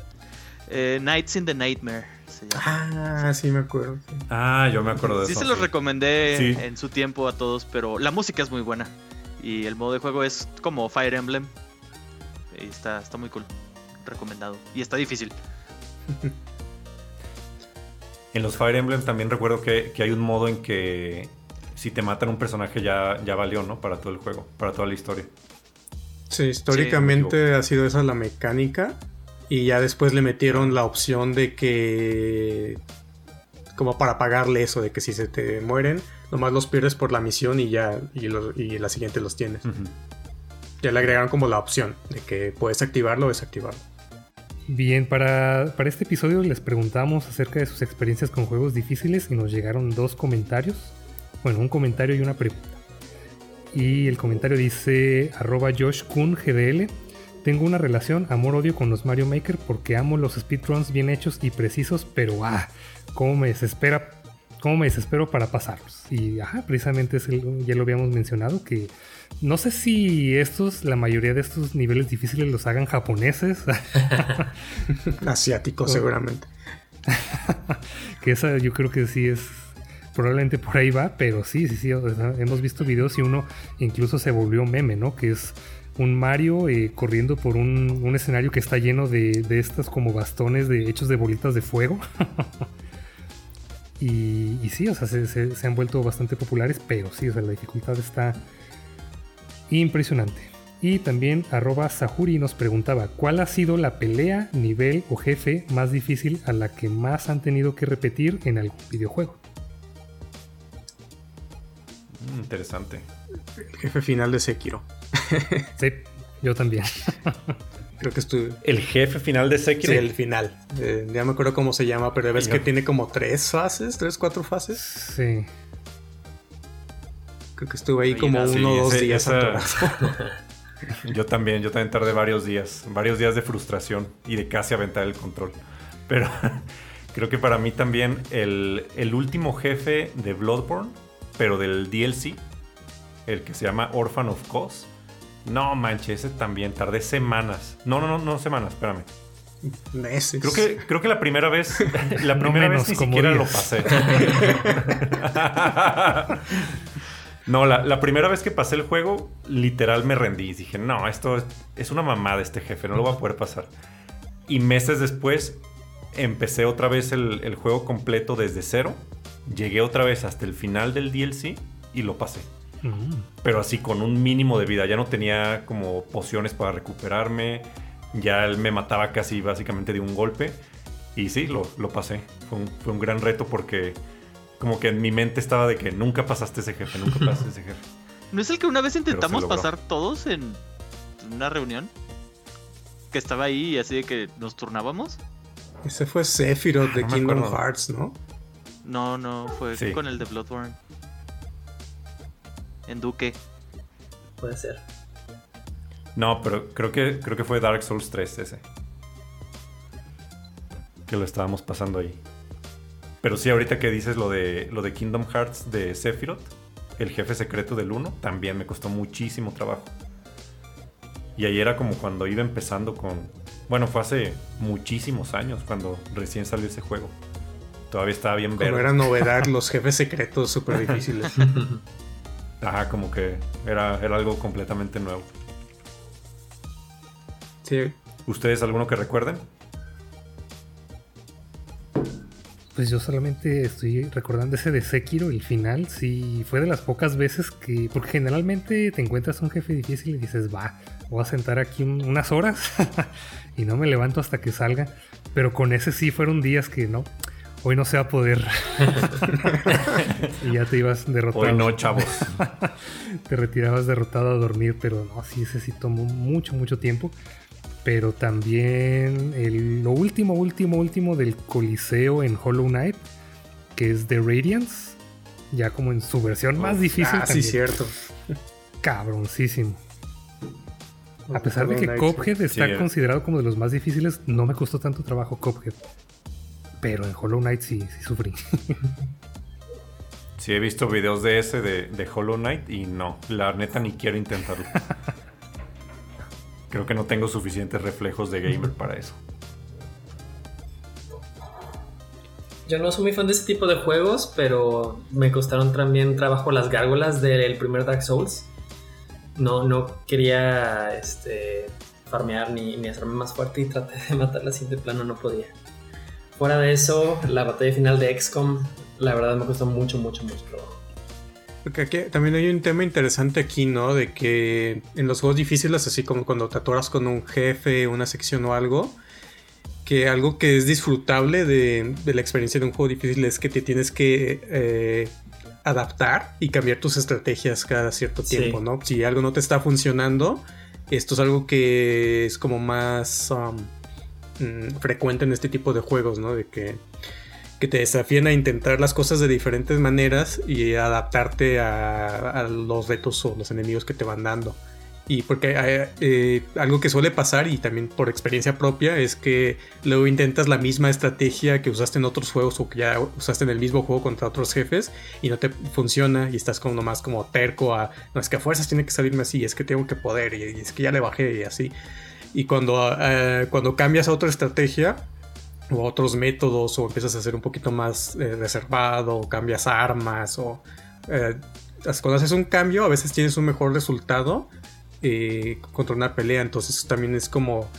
Eh, Nights in the Nightmare se llama. Ah, sí me acuerdo. sí. Ah, yo me acuerdo de Sí eso. se los recomendé Sí. en su tiempo a todos, pero la música es muy buena. Y el modo de juego es como Fire Emblem. Y está, está muy cool. Recomendado. Y está difícil. En los Fire Emblem también recuerdo que, que hay un modo en que si te matan un personaje ya, ya valió, ¿no? Para todo el juego, para toda la historia. Sí, históricamente me ha sido esa la mecánica. Y ya después le metieron la opción de que. Como para pagarle eso, de que si se te mueren, nomás los pierdes por la misión y ya. Y, los- y la siguiente los tienes. Ya le agregaron como la opción de que puedes activarlo o desactivarlo. Bien, para, para este episodio les preguntamos acerca de sus experiencias con juegos difíciles y nos llegaron dos comentarios. Bueno, un comentario y una pregunta. Y el comentario dice arroba Josh Kun GDL. Tengo una relación amor-odio con los Mario Maker porque amo los speedruns bien hechos y precisos, pero ah, cómo me desespera, cómo me desespero para pasarlos. Y ajá, precisamente es el- ya lo habíamos mencionado que no sé si estos, la mayoría de estos niveles difíciles los hagan japoneses. [LAUGHS] Asiático, Oh. seguramente. [LAUGHS] que esa yo creo que sí es probablemente por ahí va, pero sí, sí, sí, o sea, hemos visto videos y uno incluso se volvió meme, ¿no? Que es un Mario eh, corriendo por un, un escenario que está lleno de, de estas como bastones de, hechos de bolitas de fuego. [LAUGHS] y, y sí, o sea, se, se- se han vuelto bastante populares, pero sí, o sea, la dificultad está impresionante. Y también arroba Sahuri nos preguntaba, ¿cuál ha sido la pelea, nivel o jefe más difícil a la que más han tenido que repetir en algún videojuego? Mm, interesante. El jefe final de Sekiro. [LAUGHS] Sí, yo también. [LAUGHS] Creo que estuve. El jefe final de Sekiro. Sí, el final. Eh, ya me acuerdo cómo se llama, pero ves que tiene como tres fases, tres, cuatro fases. Sí. Creo que estuve ahí Oye, como sí, uno o dos ese- días esa-. [LAUGHS] Yo también, yo también tardé varios días, varios días de frustración y de casi aventar el control. Pero creo que para mí también el, el último jefe de Bloodborne, pero del DLC, el que se llama Orphan of Cause. No manches, ese también tardé semanas. No, no, no, no semanas, espérame. Meses. Creo que, creo que la primera vez, [LAUGHS] la No primera menos, vez ni siquiera lo días. pasé. [LAUGHS] no, la, la primera vez que pasé el juego, literal me rendí. Y dije, no, esto es, es una mamada este jefe, no lo voy a poder pasar. Y meses después empecé otra vez el, el juego completo desde cero. Llegué otra vez hasta el final del DLC y lo pasé. Mm. Pero así con un mínimo de vida. Ya no tenía como pociones para recuperarme. Ya él me mataba casi básicamente de un golpe. Y sí, lo, lo pasé. Fue un, fue un gran reto porque como que en mi mente estaba de que nunca pasaste ese jefe, nunca [LAUGHS] pasaste ese jefe. ¿No es el que una vez intentamos pasar todos en una reunión? Que estaba ahí y así de que nos turnábamos. Ese fue Sephiroth de No Kingdom. Hearts, ¿no? No, no, fue Sí. con el de Bloodborne. En Duque. Puede ser. No, pero creo que, creo que fue Dark Souls 3 ese. Que lo estábamos pasando ahí. Pero sí, ahorita que dices lo de, lo de Kingdom Hearts de Sephiroth, el jefe secreto del 1, también me costó muchísimo trabajo. Y ahí era como cuando iba empezando con... Bueno, fue hace muchísimos años cuando recién salió ese juego. todavía estaba bien verde. era novedad, [LAUGHS] los jefes secretos súper difíciles. [LAUGHS] Ajá, como que era, era algo completamente nuevo. Sí. ¿Ustedes alguno que recuerden? Pues yo solamente estoy recordando ese de Sekiro, el final. Sí, fue de las pocas veces que. Porque generalmente te encuentras un jefe difícil y dices, va, voy a sentar aquí un- unas horas [LAUGHS] y no me levanto hasta que salga. Pero con ese sí fueron días que no. Hoy no se va a poder. [LAUGHS] y ya te ibas derrotado. Hoy no, chavos. [LAUGHS] te retirabas derrotado a dormir, pero no, sí, ese sí tomó mucho, mucho tiempo. Pero también el- lo último, último, último del Coliseo en Hollow Knight, que es The Radiance, ya como en su versión más difícil. Ah, sí, cierto. Cabroncísimo. A pesar de que Cuphead está Sí, considerado como de los más difíciles, no me costó tanto trabajo Cuphead. Pero en Hollow Knight sí, sí sufrí. Sí, he visto videos de ese de, de Hollow Knight y no, la neta ni quiero intentarlo. Creo que no tengo suficientes reflejos de gamer para eso. Yo no soy muy fan de ese tipo de juegos, pero me costaron también trabajo las gárgolas del primer Dark Souls. No, no quería este, farmear ni, ni hacerme más fuerte y traté de matarlas y de plano no podía. Fuera de eso, la batalla final de XCOM, la verdad me costó mucho, mucho, mucho trabajo. Porque aquí también hay un tema interesante aquí, ¿no? De que en los juegos difíciles, así como cuando te atoras con un jefe, una sección o algo, que algo que es disfrutable de, de la experiencia de un juego difícil es que te tienes que eh, adaptar y cambiar tus estrategias cada cierto Sí. tiempo, ¿no? Si algo no te está funcionando, esto es algo que es como más um, mm, frecuente en este tipo de juegos, ¿no? De que que te desafían a intentar las cosas de diferentes maneras y adaptarte a, los retos o los enemigos que te van dando. Y porque eh, eh, algo que suele pasar y también por experiencia propia es que luego intentas la misma estrategia que usaste en otros juegos o que ya usaste en el mismo juego contra otros jefes y no te funciona y estás como nomás como terco a no es que a fuerzas tiene que salirme así, es que tengo que poder y, y es que ya le bajé y así. Y cuando, eh, cuando cambias a otra estrategia, o otros métodos o empiezas a ser un poquito más eh, reservado o cambias armas o eh, cuando haces un cambio a veces tienes un mejor resultado eh, contra una pelea. Entonces también es como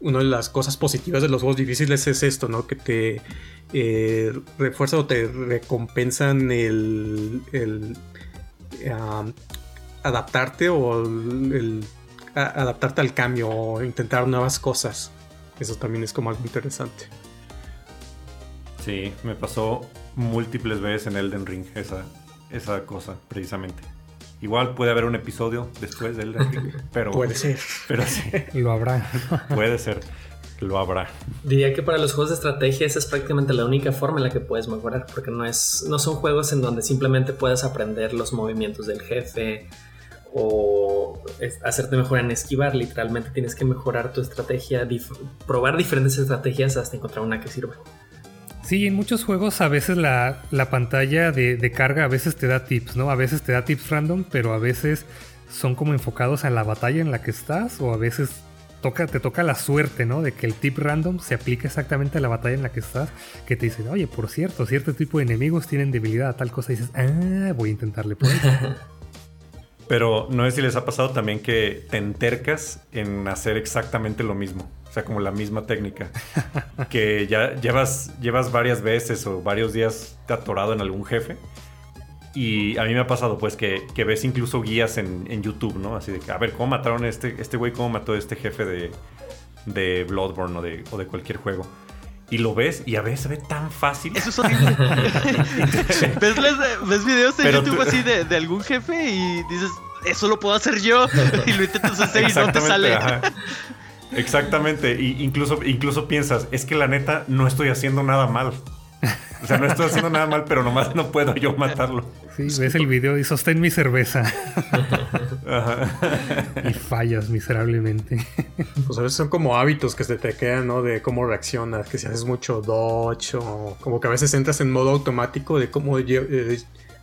una de las cosas positivas de los juegos difíciles es esto no que te refuerzan o te recompensan el, el, adaptarte o el, a- adaptarte al cambio o intentar nuevas cosas eso también es como algo interesante Sí, me pasó múltiples veces en Elden Ring esa, esa cosa, precisamente. Igual puede haber un episodio después de Elden Ring, [LAUGHS] pero, Puede ser. [LAUGHS] pero sí, Lo habrá. [LAUGHS] puede ser. Lo habrá. Diría que para los juegos de estrategia esa es prácticamente la única forma en la que puedes mejorar, porque no, es, no son juegos en donde simplemente puedes aprender los movimientos del jefe o hacerte mejor en esquivar, literalmente tienes que mejorar tu estrategia, dif- probar diferentes estrategias hasta encontrar una que sirva. Sí, en muchos juegos a veces la, la pantalla de, de carga a veces te da tips, ¿no? A veces te da tips random, pero a veces son como enfocados a la batalla en la que estás o a veces toca, te toca la suerte, ¿no? De que el tip random se aplique exactamente a la batalla en la que estás, que te dicen, oye, por cierto, cierto tipo de enemigos tienen debilidad a tal cosa y dices, ah, voy a intentarle por ahí. [LAUGHS] Pero no sé si les ha pasado también que te entercas en hacer exactamente lo mismo. O sea, como la misma técnica. [LAUGHS] que ya llevas, llevas varias veces o varios días atorado en algún jefe. Y a mí me ha pasado, pues, que, que ves incluso guías en, en YouTube, ¿no? Así de que, a ver, ¿cómo mataron a este, este güey? ¿Cómo mató a este jefe de, de Bloodborne o de, o de cualquier juego? Y lo ves y a veces se ve tan fácil. Eso es horrible. [LAUGHS] ¿Ves, videos de Pero YouTube tú- así de, de algún jefe y dices, eso lo puedo hacer yo. Y lo intentas hacer y no te Exactamente, sale. ajá. Exactamente. Y incluso, incluso piensas, es que la neta no estoy haciendo nada mal. O sea, no estoy haciendo nada mal, pero nomás no puedo yo matarlo. Sí, ves el video y sostén mi cerveza [LAUGHS] Ajá. [LAUGHS] y fallas miserablemente. Pues a veces son como hábitos que se te quedan, ¿no? De cómo reaccionas, que si haces mucho dodge o como que a veces entras en modo automático de cómo eh,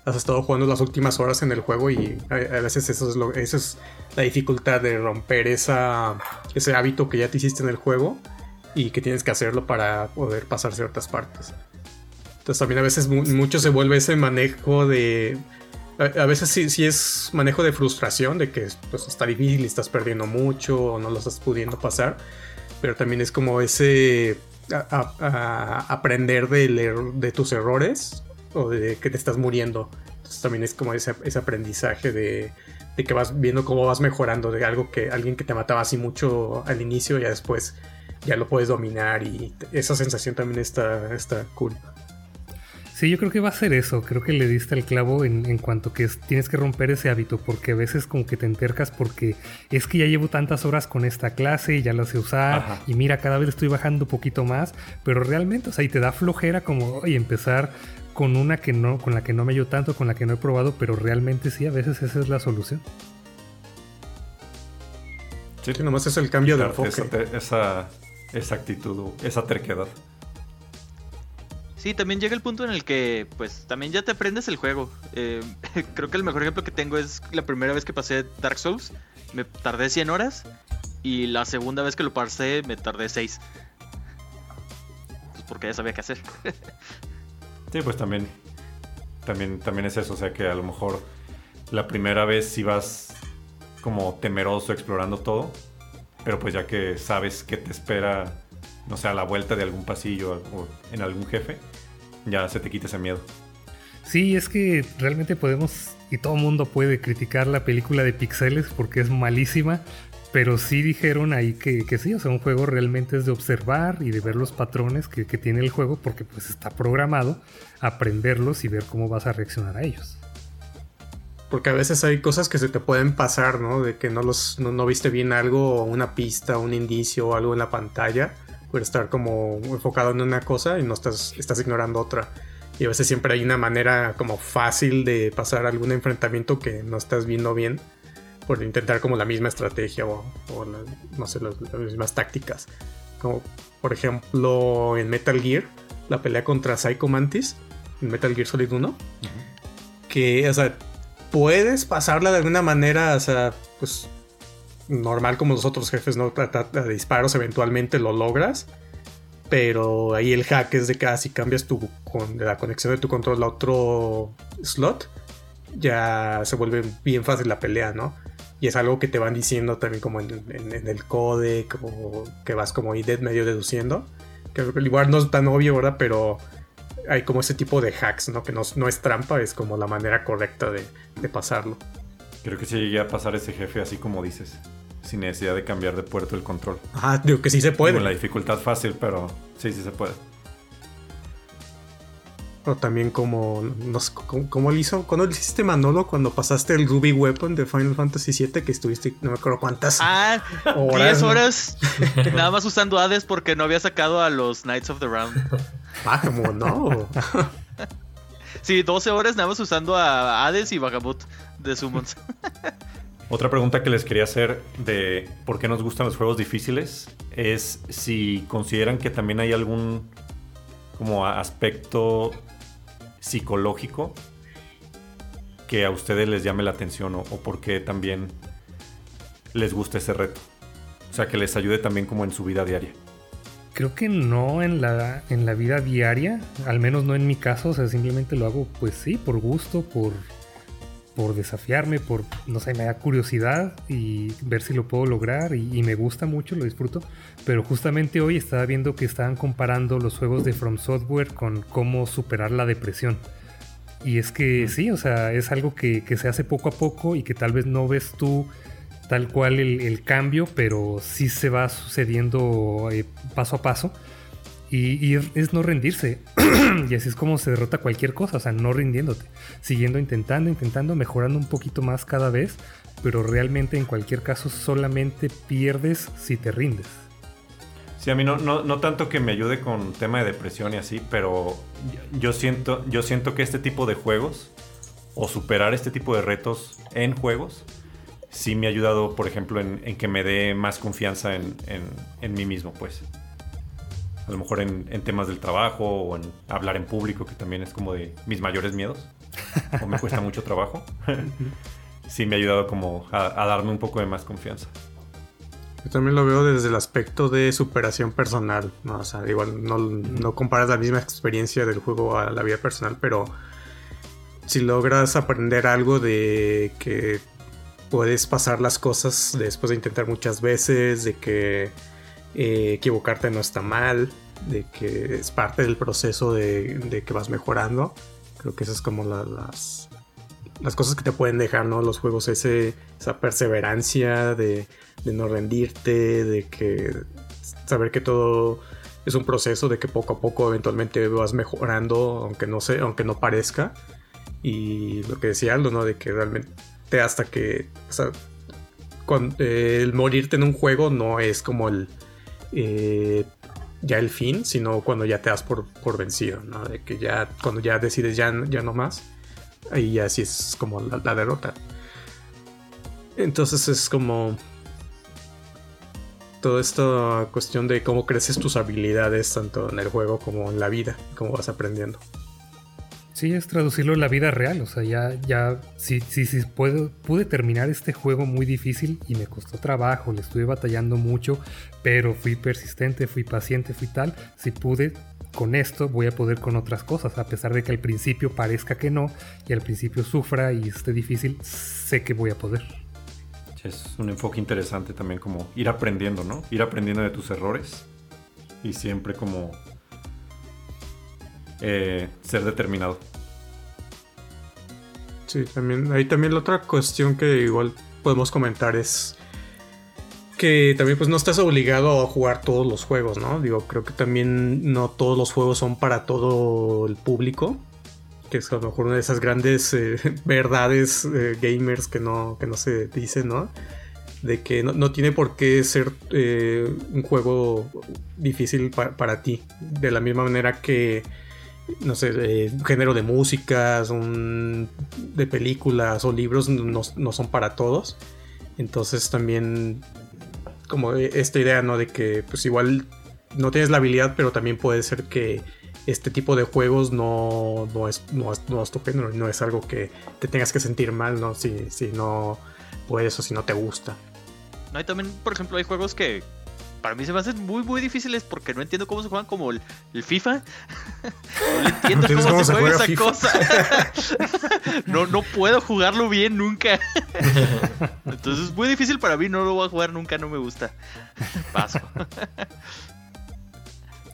has estado jugando las últimas horas en el juego y a, a veces eso es, lo, eso es la dificultad de romper esa, ese hábito que ya te hiciste en el juego y que tienes que hacerlo para poder pasar ciertas partes. Entonces también a veces mucho se vuelve ese manejo de... A, veces sí, es manejo de frustración, de que pues, está difícil estás perdiendo mucho o no lo estás pudiendo pasar. Pero también es como ese aprender de, tus errores o de que te estás muriendo. Entonces también es como ese, aprendizaje de, de, que vas viendo cómo vas mejorando de algo que alguien que te mataba así mucho al inicio, ya después ya lo puedes dominar y esa sensación también está, está cool. Sí, yo creo que va a ser eso. Creo que le diste el clavo en, cuanto que tienes que romper ese hábito, porque a veces como que te entercas porque es que ya llevo tantas horas con esta clase y ya la sé usar y mira, cada vez estoy bajando un poquito más, pero realmente, o sea, y te da flojera como, oye, empezar con una que no, con la que no me ayudo tanto, con la que no he probado, pero realmente sí, a veces esa es la solución. Sí, nomás es el cambio de enfoque. Esa, esa actitud, esa terquedad. Sí, también llega el punto en el que, pues, también ya te aprendes el juego. Eh, [LAUGHS] creo que el mejor ejemplo que tengo es la primera vez que pasé Dark Souls. Me tardé 100 horas. Y la segunda vez que lo pasé, me tardé 6. Pues porque ya sabía qué hacer. [LAUGHS] sí, pues también, también. También es eso. O sea que a lo mejor la primera vez sí vas como temeroso explorando todo. Pero pues ya que sabes que te espera no sé, a la vuelta de algún pasillo o en algún jefe, ya se te quita ese miedo. Sí, es que realmente podemos, y todo el mundo puede criticar la película de Pixeles porque es malísima, pero sí dijeron ahí que, que, sí, o sea, un juego realmente es de observar y de ver los patrones que, que, tiene el juego porque pues está programado, aprenderlos y ver cómo vas a reaccionar a ellos. Porque a veces hay cosas que se te pueden pasar, ¿no? De que no, los, no, no viste bien algo, o una pista, un indicio o algo en la pantalla por estar como enfocado en una cosa y no estás, estás ignorando otra. Y a veces siempre hay una manera como fácil de pasar algún enfrentamiento que no estás viendo bien por intentar como la misma estrategia o, no sé, las, mismas tácticas. Como por ejemplo en Metal Gear, la pelea contra Psycho Mantis, en Metal Gear Solid 1, que, o sea, puedes pasarla de alguna manera, o sea, pues normal como los otros jefes, ¿no? A, disparos eventualmente lo logras. Pero ahí el hack es de que ah, cambias tu, con, la conexión de tu control a otro slot, ya se vuelve bien fácil la pelea, ¿no? Y es algo que te van diciendo también como en, el codec, como que vas como ahí medio deduciendo. Que igual no es tan obvio, ¿verdad? Pero hay como ese tipo de hacks, ¿no? Que no, no es trampa, es como la manera correcta de, de pasarlo. Creo que sí llegué a pasar ese jefe así como dices sin necesidad de cambiar de puerto el control. Ah, digo que sí se puede. Con la dificultad fácil, pero sí, sí se puede. O también como, no sé, ¿cómo, lo hizo? ¿Cuándo lo hiciste Manolo cuando pasaste el Ruby Weapon de Final Fantasy VII que estuviste, no me acuerdo cuántas ah, horas? 10 horas [LAUGHS] nada más usando Hades porque no había sacado a los Knights of the Round. Ah, como no. sí, 12 horas nada más usando a Hades y Vagabut de Summons. [LAUGHS] Otra pregunta que les quería hacer de por qué nos gustan los juegos difíciles es si consideran que también hay algún como aspecto psicológico que a ustedes les llame la atención o, por qué también les gusta ese reto. O sea, que les ayude también como en su vida diaria. Creo que no en la, en la vida diaria, al menos no en mi caso, o sea, simplemente lo hago pues sí, por gusto, por, por desafiarme, por, no sé, me da curiosidad y ver si lo puedo lograr y, me gusta mucho, lo disfruto. Pero justamente hoy estaba viendo que estaban comparando los juegos de From Software con cómo superar la depresión. Y es que sí, o sea, es algo que, se hace poco a poco y que tal vez no ves tú tal cual el, cambio, pero sí se va sucediendo eh, paso a paso. Y, es no rendirse. [CLEARS THROAT] y así es como se derrota cualquier cosa, o sea, no rindiéndote. Siguiendo intentando, intentando, mejorando un poquito más cada vez, pero realmente en cualquier caso solamente pierdes si te rindes. Sí, a mí no, no, tanto que me ayude con tema de depresión y así, pero yo siento, yo siento que este tipo de juegos, o superar este tipo de retos en juegos, sí me ha ayudado, por ejemplo, en, que me dé más confianza en, en mí mismo, pues a lo mejor en, temas del trabajo o en hablar en público, que también es como de mis mayores miedos, o me cuesta mucho trabajo, [LAUGHS] sí me ha ayudado como a, darme un poco de más confianza. Yo también lo veo desde el aspecto de superación personal. O sea, igual no, no comparas la misma experiencia del juego a la vida personal, pero si logras aprender algo de que puedes pasar las cosas después de intentar muchas veces, de que eh, equivocarte no está mal, de que es parte del proceso de, que vas mejorando. Creo que esas es como las, las cosas que te pueden dejar, ¿no? Los juegos, ese, esa perseverancia de, de no rendirte, de que saber que todo es un proceso, de que poco a poco eventualmente vas mejorando, aunque no sé, aunque no parezca. Y lo que decía Aldo, ¿no? De que realmente hasta que. O sea, el morirte en un juego no es como el. Eh, ya el fin, sino cuando ya te das por, por vencido, ¿no? De que ya. Cuando ya decides ya, ya no más. Ahí ya sí es como la, la derrota. Entonces es como. Toda esta cuestión de cómo creces tus habilidades, tanto en el juego como en la vida, cómo vas aprendiendo. Sí, es traducirlo en la vida real. O sea, ya, ya, sí, sí, sí, pude terminar este juego muy difícil y me costó trabajo, le estuve batallando mucho, pero fui persistente, fui paciente, fui tal. Si pude con esto, voy a poder con otras cosas, a pesar de que al principio parezca que no y al principio sufra y esté difícil, sé que voy a poder. Es un enfoque interesante también como ir aprendiendo, ¿no? Ir aprendiendo de tus errores y siempre como eh, ser determinado. Sí, también, ahí también la otra cuestión que igual podemos comentar es que también pues no estás obligado a jugar todos los juegos, ¿no? Digo, creo que también no todos los juegos son para todo el público, que es a lo mejor una de esas grandes eh, [LAUGHS] verdades eh, gamers que no, que no se dicen, ¿no? De que no, tiene por qué ser un juego difícil para ti, de la misma manera que no sé, un género de músicas, de películas o libros no, son para todos. Entonces también como esta idea, ¿no? De que pues igual no tienes la habilidad, pero también puede ser que este tipo de juegos no, no, es, no, es, tu género, no es algo que te tengas que sentir mal, ¿no? Si, si no puedes o si no te gusta. No, también, por ejemplo, hay juegos que para mí se me hacen muy, muy difíciles porque no entiendo cómo se juegan como el, FIFA. [LAUGHS] no entiendo cómo, se, juega esa cosa. [LAUGHS] no, no puedo jugarlo bien nunca. [LAUGHS] Entonces es muy difícil para mí, no lo voy a jugar nunca, no me gusta. Paso.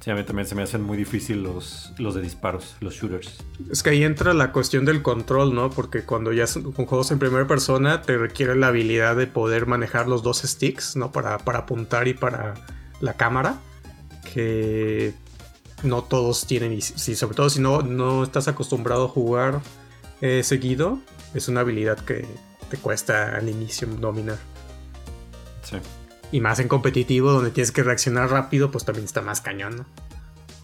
Sí, a mí también se me hacen muy difíciles los, los de disparos, los shooters. Es que ahí entra la cuestión del control, ¿no? Porque cuando ya son juegos en primera persona, te requiere la habilidad de poder manejar los dos sticks, ¿no? Para, para apuntar y para la cámara. Que no todos tienen. Y si, sobre todo si no, no estás acostumbrado a jugar eh, seguido, es una habilidad que te cuesta al inicio dominar. Sí. Y más en competitivo, donde tienes que reaccionar rápido, pues también está más cañón, ¿no?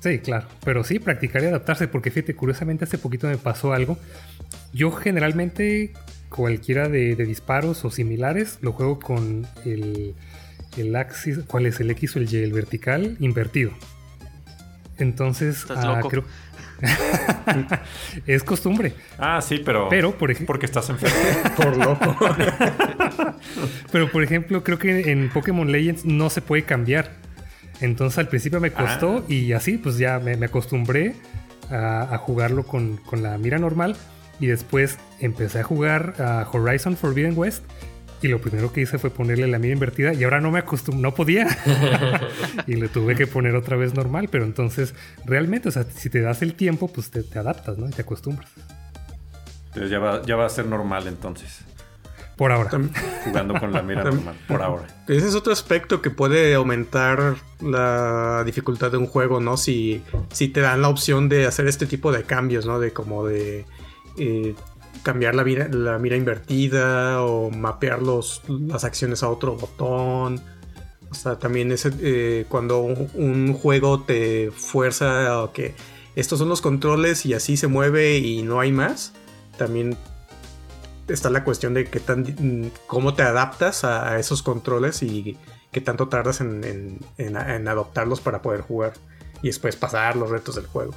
Sí, claro. Pero sí, practicar y adaptarse, porque fíjate, curiosamente hace poquito me pasó algo. Yo generalmente cualquiera de, disparos o similares lo juego con el, el axis, ¿cuál es el X o el Y? El vertical invertido. Entonces, ah, creo, [LAUGHS] es costumbre. Ah, sí, pero. Pero, por ejemplo. Porque estás enfermo. [LAUGHS] por loco. pero, por ejemplo, creo que en Pokémon Legends no se puede cambiar. Entonces, al principio me costó ah. y así, pues ya me, acostumbré a, jugarlo con, con, la mira normal. Y después empecé a jugar a Horizon Forbidden West y lo primero que hice fue ponerle la mira invertida y ahora no me acostumbré, no podía. [LAUGHS] y le tuve que poner otra vez normal, pero entonces realmente, o sea, si te das el tiempo, pues te, adaptas, ¿no? Y te acostumbras. Pero ya va, ya va a ser normal entonces. Por ahora. Jugando con la mira normal, por ahora. Ese es otro aspecto que puede aumentar la dificultad de un juego, ¿no? Si, si te dan la opción de hacer este tipo de cambios, ¿no? De como de eh, cambiar la mira, la mira invertida o mapear los, las acciones a otro botón. O sea, también es eh, cuando un, juego te fuerza a que estos son los controles y así se mueve y no hay más. También está la cuestión de qué tan, cómo te adaptas a, esos controles y qué tanto tardas en, en adoptarlos para poder jugar y después pasar los retos del juego.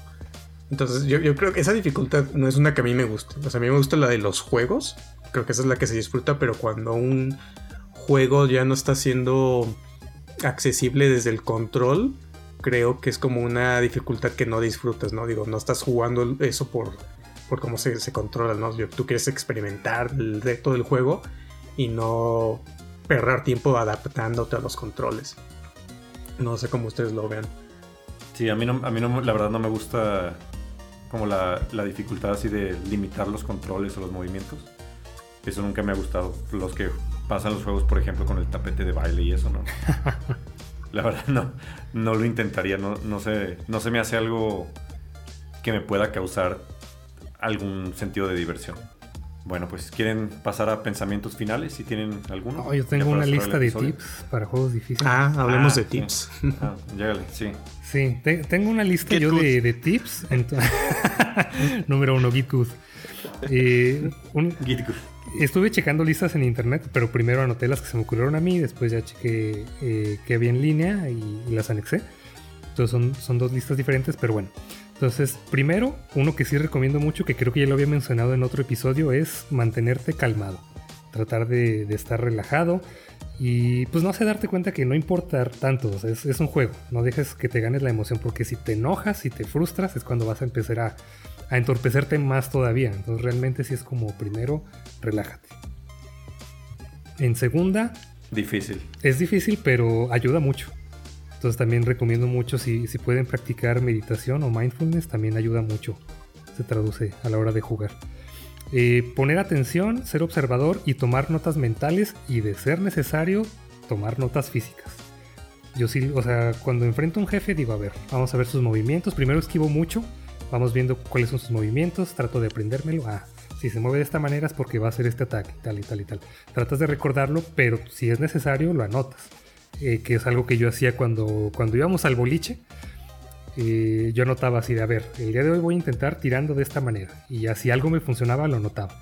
Entonces yo, creo que esa dificultad no es una que a mí me gusta. O sea, a mí me gusta la de los juegos. Creo que esa es la que se disfruta, pero cuando un juego ya no está siendo accesible desde el control, creo que es como una dificultad que no disfrutas, ¿no? Digo, no estás jugando eso por, por cómo se, se controla, ¿no? Tú quieres experimentar el reto del juego y no perder tiempo adaptándote a los controles. No sé cómo ustedes lo vean. Sí, a mí, a mí no, la verdad no me gusta como la, la dificultad así de limitar los controles o los movimientos. Eso nunca me ha gustado. Los que pasan los juegos, por ejemplo, con el tapete de baile y eso, ¿no? [LAUGHS] la verdad no, no lo intentaría. No, no, sé, no se me hace algo que me pueda causar algún sentido de diversión. Bueno, pues quieren pasar a pensamientos finales, si tienen alguno. yo tengo una lista de tips para juegos difíciles. Ah, hablemos ah, de tips. Ah, sí. Sí, tengo una lista yo de, tips. [LAUGHS] Número uno, Git Eh, Estuve checando listas en internet, pero primero anoté las que se me ocurrieron a mí, después ya chequé eh, que había en línea y, y, las anexé. Entonces son, son dos listas diferentes, pero bueno. Entonces, primero, uno que sí recomiendo mucho, que creo que ya lo había mencionado en otro episodio, es mantenerte calmado. Tratar de, estar relajado y pues no hace darte cuenta que no importa tanto, es, un juego, no dejes que te ganes la emoción, porque si te enojas, y te frustras, es cuando vas a empezar a, a entorpecerte más todavía. Entonces realmente sí es como primero, relájate. En segunda... Difícil. Es difícil, pero ayuda mucho. Entonces también recomiendo mucho si, si pueden practicar meditación o mindfulness, también ayuda mucho. Se traduce a la hora de jugar. Eh, poner atención, ser observador y tomar notas mentales y de ser necesario, tomar notas físicas. Yo sí, o sea, cuando enfrento a un jefe digo, a ver, vamos a ver sus movimientos. Primero esquivo mucho, vamos viendo cuáles son sus movimientos, trato de aprendérmelo. Ah, si se mueve de esta manera es porque va a hacer este ataque, tal y tal y tal. Tratas de recordarlo, pero si es necesario lo anotas. Eh, que es algo que yo hacía cuando, cuando íbamos al boliche. Eh, yo anotaba así de, a ver, el día de hoy voy a intentar tirando de esta manera. Y ya si algo me funcionaba, lo anotaba.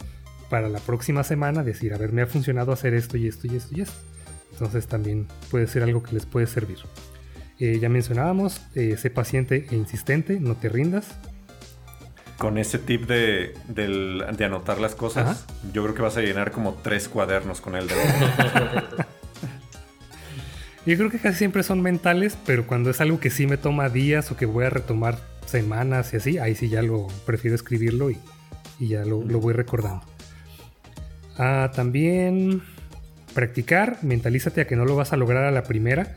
Para la próxima semana decir, a ver, me ha funcionado hacer esto y esto y esto y esto. Entonces también puede ser algo que les puede servir. Eh, ya mencionábamos, sé paciente e insistente, no te rindas. Con ese tip de, de anotar las cosas, yo creo que vas a llenar como tres cuadernos con él. De [LAUGHS] Yo creo que casi siempre son mentales, pero cuando es algo que sí me toma días o que voy a retomar semanas y así, ahí sí ya lo prefiero escribirlo y, ya lo, voy recordando. Ah, también practicar, mentalízate a que no lo vas a lograr a la primera.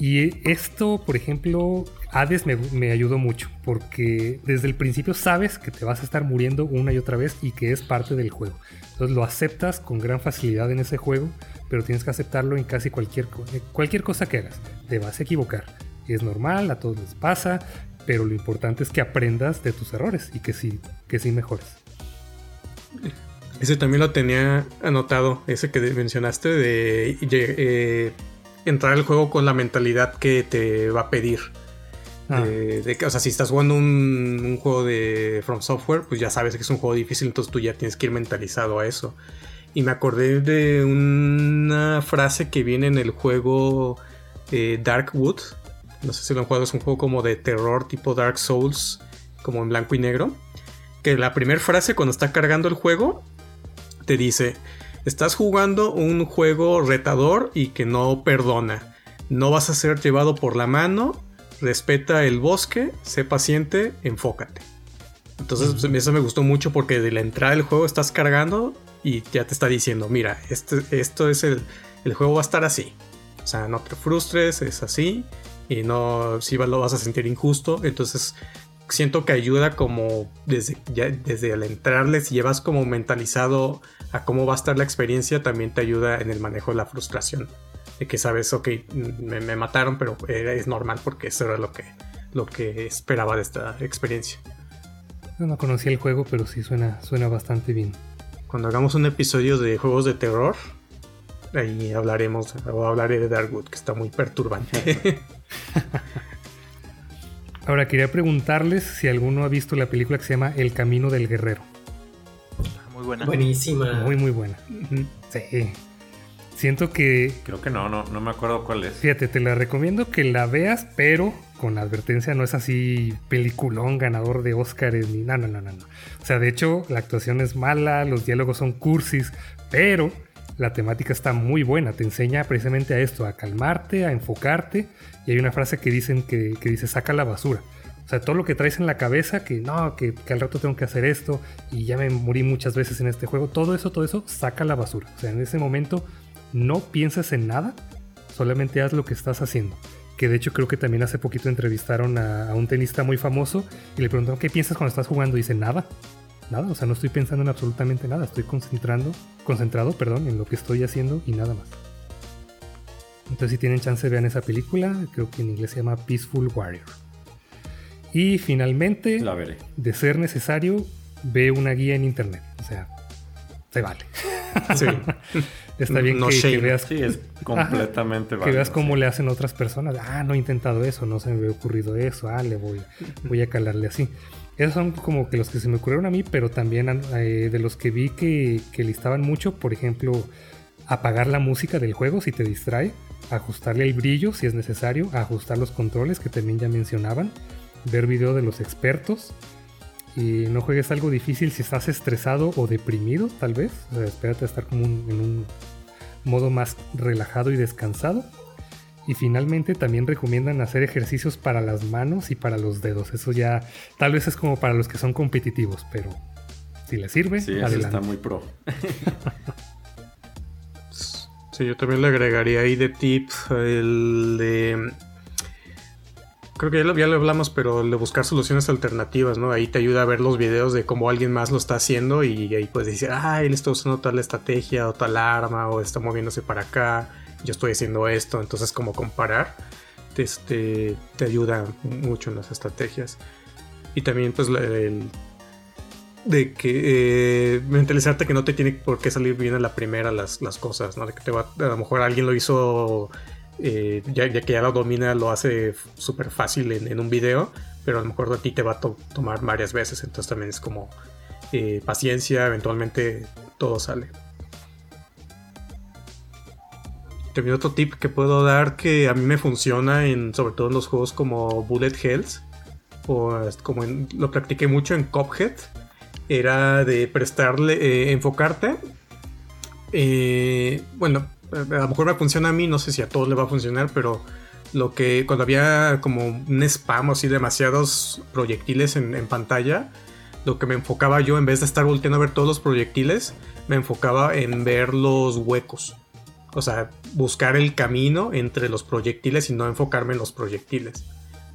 Y esto, por ejemplo, Hades me, me, ayudó mucho, porque desde el principio sabes que te vas a estar muriendo una y otra vez y que es parte del juego. Entonces lo aceptas con gran facilidad en ese juego pero tienes que aceptarlo en casi cualquier, cualquier cosa que hagas. Te vas a equivocar. Es normal, a todos les pasa, pero lo importante es que aprendas de tus errores y que sí, que sí mejores. Ese también lo tenía anotado, ese que mencionaste de eh, entrar al juego con la mentalidad que te va a pedir. Ah. De, o sea, si estás jugando un, un, juego de From Software, pues ya sabes que es un juego difícil, entonces tú ya tienes que ir mentalizado a eso. Y me acordé de una frase que viene en el juego eh, Dark Wood. No sé si lo han jugado, es un juego como de terror tipo Dark Souls, como en blanco y negro. Que la primera frase cuando está cargando el juego te dice, estás jugando un juego retador y que no perdona. No vas a ser llevado por la mano, respeta el bosque, sé paciente, enfócate. Entonces eso me gustó mucho porque de la entrada del juego estás cargando y ya te está diciendo, mira, este, esto es el, el juego va a estar así. O sea, no te frustres, es así. Y no, si lo vas a sentir injusto. Entonces, siento que ayuda como desde, ya, desde al entrarle, si llevas como mentalizado a cómo va a estar la experiencia, también te ayuda en el manejo de la frustración. De que sabes, ok, me, me mataron, pero es normal porque eso era lo que, lo que esperaba de esta experiencia. No conocía el juego, pero sí suena, suena bastante bien cuando hagamos un episodio de juegos de terror, ahí hablaremos, o hablaré de Darkwood, que está muy perturbante. [LAUGHS] Ahora quería preguntarles si alguno ha visto la película que se llama El Camino del Guerrero. Muy buena. Buenísima. Muy, muy buena. Sí. Siento que. Creo que no, no, no me acuerdo cuál es. Fíjate, te la recomiendo que la veas, pero con la advertencia no es así peliculón ganador de Oscars ni no, no, no, no. O sea, de hecho, la actuación es mala, los diálogos son cursis, pero la temática está muy buena, te enseña precisamente a esto, a calmarte, a enfocarte, y hay una frase que dicen que, dice saca la basura. O sea, todo lo que traes en la cabeza, que no, que, que, al rato tengo que hacer esto, y ya me morí muchas veces en este juego, todo eso, todo eso, saca la basura. O sea, en ese momento no pienses en nada, solamente haz lo que estás haciendo. Que de hecho creo que también hace poquito entrevistaron a, a un tenista muy famoso y le preguntaron, ¿qué piensas cuando estás jugando? Y dice, nada, nada, o sea, no estoy pensando en absolutamente nada, estoy concentrando, concentrado, perdón, en lo que estoy haciendo y nada más. Entonces si tienen chance vean esa película, creo que en inglés se llama Peaceful Warrior. Y finalmente, La veré. de ser necesario, ve una guía en internet, o sea, se vale. [LAUGHS] [LAUGHS] Sí. Está bien No que, veas Sí, es completamente [LAUGHS] que veas cómo sí. le hacen otras personas. Ah, no he intentado eso, no se me había ocurrido eso. Ah, le voy, voy a calarle así. Esos son como que los que se me ocurrieron a mí, pero también eh, de los que vi que, que listaban mucho, por ejemplo, apagar la música del juego si te distrae, ajustarle el brillo si es necesario, ajustar los controles que también ya mencionaban, ver video de los expertos. Y no juegues algo difícil si estás estresado o deprimido, tal vez. O sea, espérate a estar como un- en un modo más relajado y descansado. Y finalmente también recomiendan hacer ejercicios para las manos y para los dedos. Eso ya tal vez es como para los que son competitivos, pero si les sirve, Sí, eso adelante. está muy pro. [LAUGHS] Sí, yo también le agregaría ahí de tip el de... Creo que ya lo, ya lo hablamos, pero de buscar soluciones alternativas, ¿no? Ahí te ayuda a ver los videos de cómo alguien más lo está haciendo y ahí puedes decir, ah, él está usando tal estrategia o tal arma o está moviéndose para acá, yo estoy haciendo esto, entonces como comparar este, te ayuda mucho en las estrategias. Y también pues el, de que eh, mentalizarte que no te tiene por qué salir bien a la primera las, las cosas, ¿no? De que te va, a lo mejor alguien lo hizo, eh, ya, que ya lo domina, lo hace súper fácil en, un video, pero a lo mejor a ti te va a to- tomar varias veces, entonces también es como eh, paciencia, eventualmente todo sale. También otro tip que puedo dar que a mí me funciona en, sobre todo en los juegos como Bullet Hells, o como lo practiqué mucho en Cophead, era de prestarle, eh, enfocarte. bueno, a lo mejor me funciona a mí, no sé si a todos le va a funcionar, pero lo que cuando había como un spam o así demasiados proyectiles en, pantalla, lo que me enfocaba yo en vez de estar volteando a ver todos los proyectiles, me enfocaba en ver los huecos. O sea, buscar el camino entre los proyectiles y no enfocarme en los proyectiles.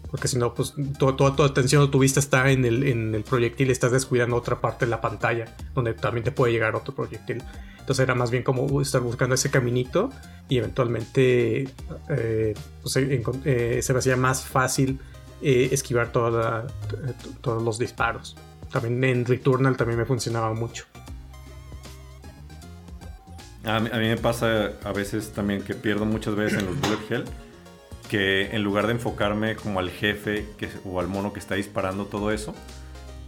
Porque si no, pues to- toda tu atención o tu vista está en el, en el proyectil y estás descuidando otra parte de la pantalla, donde también te puede llegar otro proyectil. Entonces era más bien como estar buscando ese caminito y eventualmente eh, pues, eh, eh, se me hacía más fácil esquivar todos los disparos. También en Returnal también me funcionaba mucho. A mí, me pasa a veces también que pierdo muchas veces en los Bullet Hell. Que en lugar de enfocarme como al jefe o al mono que está disparando todo eso,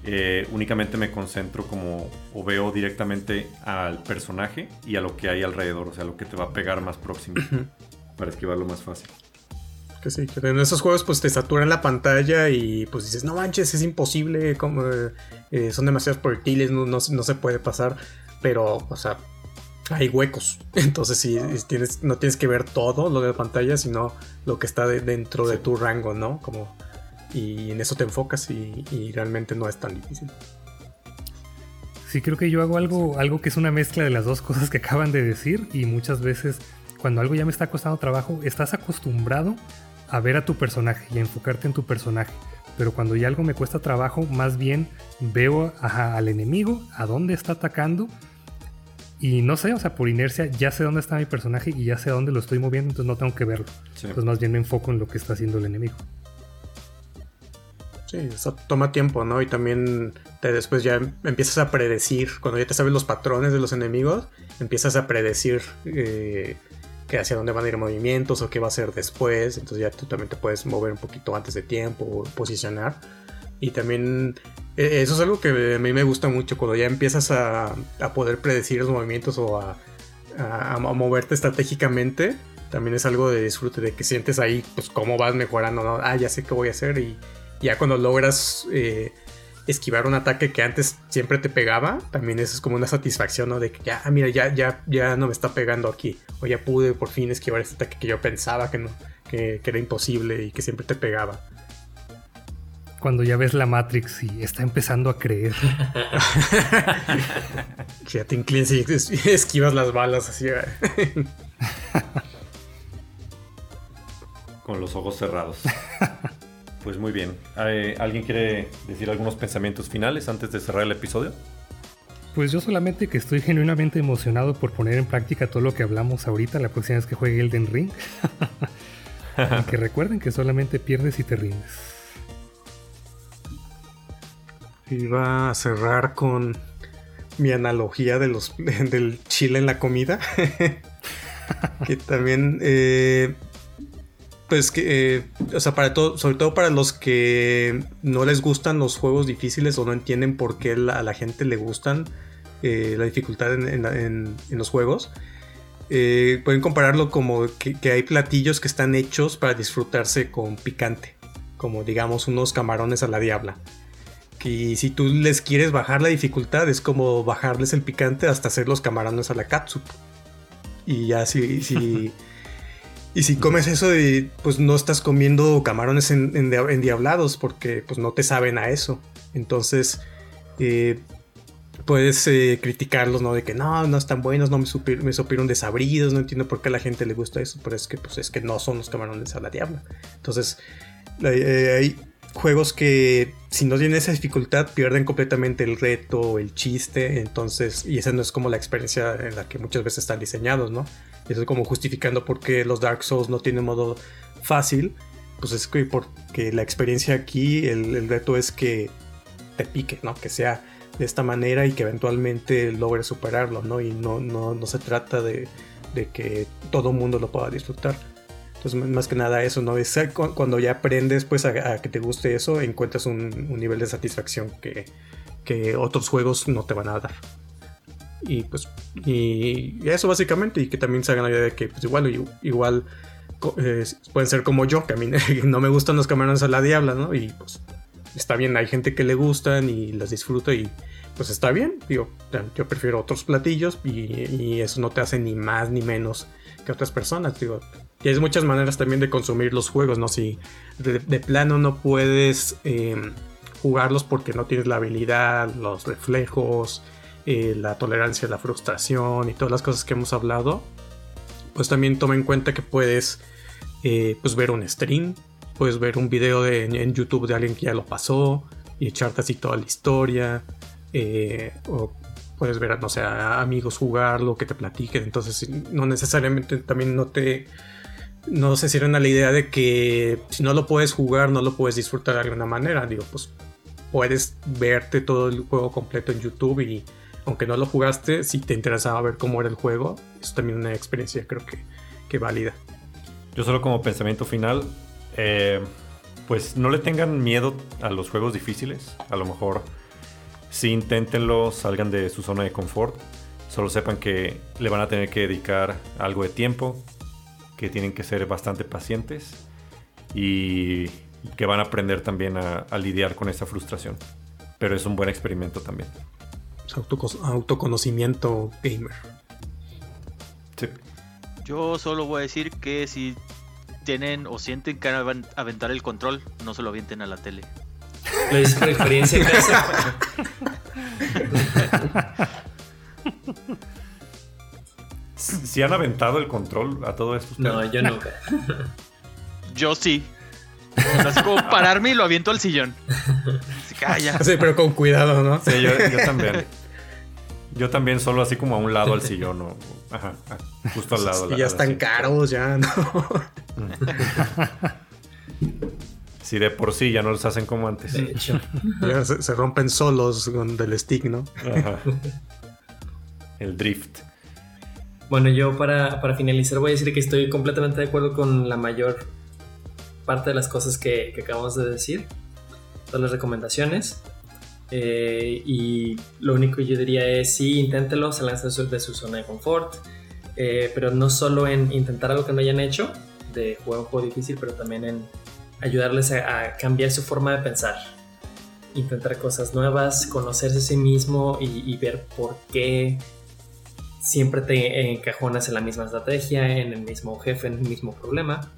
eh, únicamente me concentro como o veo directamente al personaje y a lo que hay alrededor, o sea, lo que te va a pegar más próximo para esquivarlo más fácil. Que sí, que en esos juegos pues te saturan la pantalla y pues dices, no manches, es imposible, como, eh, son demasiados proyectiles, no, no, no se puede pasar, pero, o sea, hay huecos, [LAUGHS] entonces sí, es- tienes, no tienes que ver todo lo de la pantalla, sino lo que está de- dentro de tu rango, ¿no? Como, y en eso te enfocas y, y realmente no es tan difícil. Sí, creo que yo hago algo, algo que es una mezcla de las dos cosas que acaban de decir y muchas veces cuando algo ya me está costando trabajo, estás acostumbrado a ver a tu personaje y a enfocarte en tu personaje. Pero cuando ya algo me cuesta trabajo, más bien veo ajá, al enemigo, a dónde está atacando. Y no sé, o sea, por inercia ya sé dónde está mi personaje y ya sé a dónde lo estoy moviendo, entonces no tengo que verlo. Sí. Entonces más bien me enfoco en lo que está haciendo el enemigo. Sí, eso toma tiempo, ¿no? Y también te- después ya empiezas a predecir, cuando ya te sabes los patrones de los enemigos, empiezas a predecir eh, hacia dónde van a ir movimientos o qué va a hacer después. Entonces ya tú también te puedes mover un poquito antes de tiempo o posicionar. Y también eh, eso es algo que a mí me gusta mucho, cuando ya empiezas a, a poder predecir los movimientos o a, a- a moverte estratégicamente. También es algo de disfrute, de que sientes ahí, pues, cómo vas mejorando, ¿no? Ah, ya sé qué voy a hacer y, ya cuando logras eh, esquivar un ataque que antes siempre te pegaba, también eso es como una satisfacción, ¿no? De que ya, ah, mira, ya, ya, ya no me está pegando aquí. O ya pude por fin esquivar este ataque que yo pensaba que no, que, que era imposible y que siempre te pegaba. Cuando ya ves la Matrix y está empezando a creer. [LAUGHS] que ya te inclinas y es- esquivas las balas así. Con los ojos cerrados. [LAUGHS] Pues muy bien. Eh, ¿Alguien quiere decir algunos pensamientos finales antes de cerrar el episodio? Pues yo solamente que estoy genuinamente emocionado por poner en práctica todo lo que hablamos ahorita la próxima vez que juegue Elden Ring. [LAUGHS] y que recuerden que solamente pierdes y te rindes. Iba a cerrar con mi analogía de los, [LAUGHS] del chile en la comida. [LAUGHS] que también, eh, pues que, eh, o sea, para todo, sobre todo para los que no les gustan los juegos difíciles o no entienden por qué a la gente le gustan eh, la dificultad en, los juegos. eh, pueden compararlo como que, hay platillos que están hechos para disfrutarse con picante, como digamos unos camarones a la diabla. Y si tú les quieres bajar la dificultad, es como bajarles el picante hasta hacer los camarones a la catsup. Y ya si, [LAUGHS] y si comes eso, de, pues no estás comiendo camarones en, en- endiablados porque pues no te saben a eso. Entonces, eh, puedes eh, criticarlos, ¿no? De que no, no están buenos, no me, supieron, me supieron desabridos, no entiendo por qué a la gente le gusta eso, pero es que, pues, es que no son los camarones a la diabla. Entonces, eh, hay juegos que si no tienen esa dificultad pierden completamente el reto, el chiste, entonces, y esa no es como la experiencia en la que muchas veces están diseñados, ¿no? Eso es como justificando por qué los Dark Souls no tienen modo fácil, pues es que porque la experiencia aquí, el, el reto es que te pique, ¿no? Que sea de esta manera y que eventualmente logres superarlo, ¿no? Y no, no, no se trata de, de que todo mundo lo pueda disfrutar. Entonces, más que nada eso, ¿no? Es cu- cuando ya aprendes, pues, a, que te guste eso, encuentras un, nivel de satisfacción que, que otros juegos no te van a dar. Y pues, y, eso básicamente, y que también se hagan la idea de que, pues, igual, igual eh, pueden ser como yo, que a mí [LAUGHS] no me gustan los camarones a la diabla, ¿no? Y pues, está bien, hay gente que le gustan y las disfruta y pues está bien, digo, yo prefiero otros platillos y, y eso no te hace ni más ni menos que otras personas, digo. Y hay muchas maneras también de consumir los juegos, ¿no? Si de, plano no puedes eh, jugarlos porque no tienes la habilidad, los reflejos, eh, la tolerancia la frustración y todas las cosas que hemos hablado, pues también toma en cuenta que puedes eh, pues ver un stream, puedes ver un video de- en, YouTube de alguien que ya lo pasó y echarte así toda la historia, o puedes ver, no sé, a amigos jugarlo, que te platiquen, entonces no necesariamente también no te... No se cierran a la idea de que si no lo puedes jugar, no lo puedes disfrutar de alguna manera. Digo, pues puedes verte todo el juego completo en YouTube y aunque no lo jugaste, si te interesaba ver cómo era el juego, es también una experiencia creo que, que válida. Yo solo como pensamiento final, eh, pues no le tengan miedo a los juegos difíciles. A lo mejor sí inténtenlo, salgan de su zona de confort. Solo sepan que le van a tener que dedicar algo de tiempo, que tienen que ser bastante pacientes y que van a aprender también a, a lidiar con esa frustración. Pero es un buen experimento también. Es autoco- autoconocimiento gamer. Sí. Yo solo voy a decir que si tienen o sienten que van a aventar el control, no se lo avienten a la tele. Lo dices por experiencia en [LAUGHS] ¿Si han aventado el control a todo esto ustedes? No, yo nunca. [LAUGHS] Yo sí. Así como pararme y lo aviento al sillón. Así que, ah, ya. Sí, pero con cuidado, ¿no? Sí, yo, yo también. Yo también solo así como a un lado al sillón o ajá, justo al lado. Y ya están caros, ya, ¿no? [LAUGHS] Si de por sí ya no los hacen como antes. De hecho. Ya se, se rompen solos con del stick, ¿no? Ajá. El drift. Bueno, yo para, para finalizar voy a decir que estoy completamente de acuerdo con la mayor parte de las cosas que, que acabamos de decir, todas las recomendaciones. Eh, y lo único que yo diría es sí, inténtelo, de su, de su zona de confort, eh, pero no solo en intentar algo que no hayan hecho, de jugar un juego difícil, pero también en ayudarles a, a cambiar su forma de pensar. intentar cosas nuevas, conocerse a sí mismo y, ver por qué siempre te encajonas en la misma estrategia, en el mismo jefe, en el mismo problema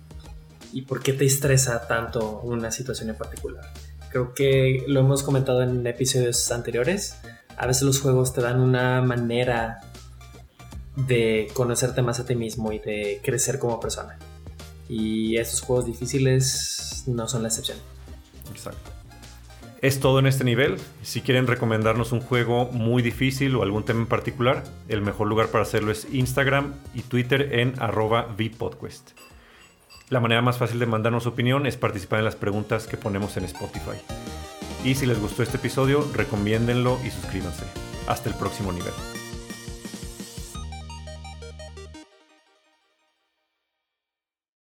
y por qué te estresa tanto una situación en particular. Creo que lo hemos comentado en episodios anteriores. A veces los juegos te dan una manera de conocerte más a ti mismo y de crecer como persona. Y estos juegos difíciles no son la excepción. Es todo en este nivel. Si quieren recomendarnos un juego muy difícil o algún tema en particular, el mejor lugar para hacerlo es Instagram y Twitter en arroba vpodquest. La manera más fácil de mandarnos opinión es participar en las preguntas que ponemos en Spotify. Y si les gustó este episodio, recomiéndenlo y suscríbanse. Hasta el próximo nivel.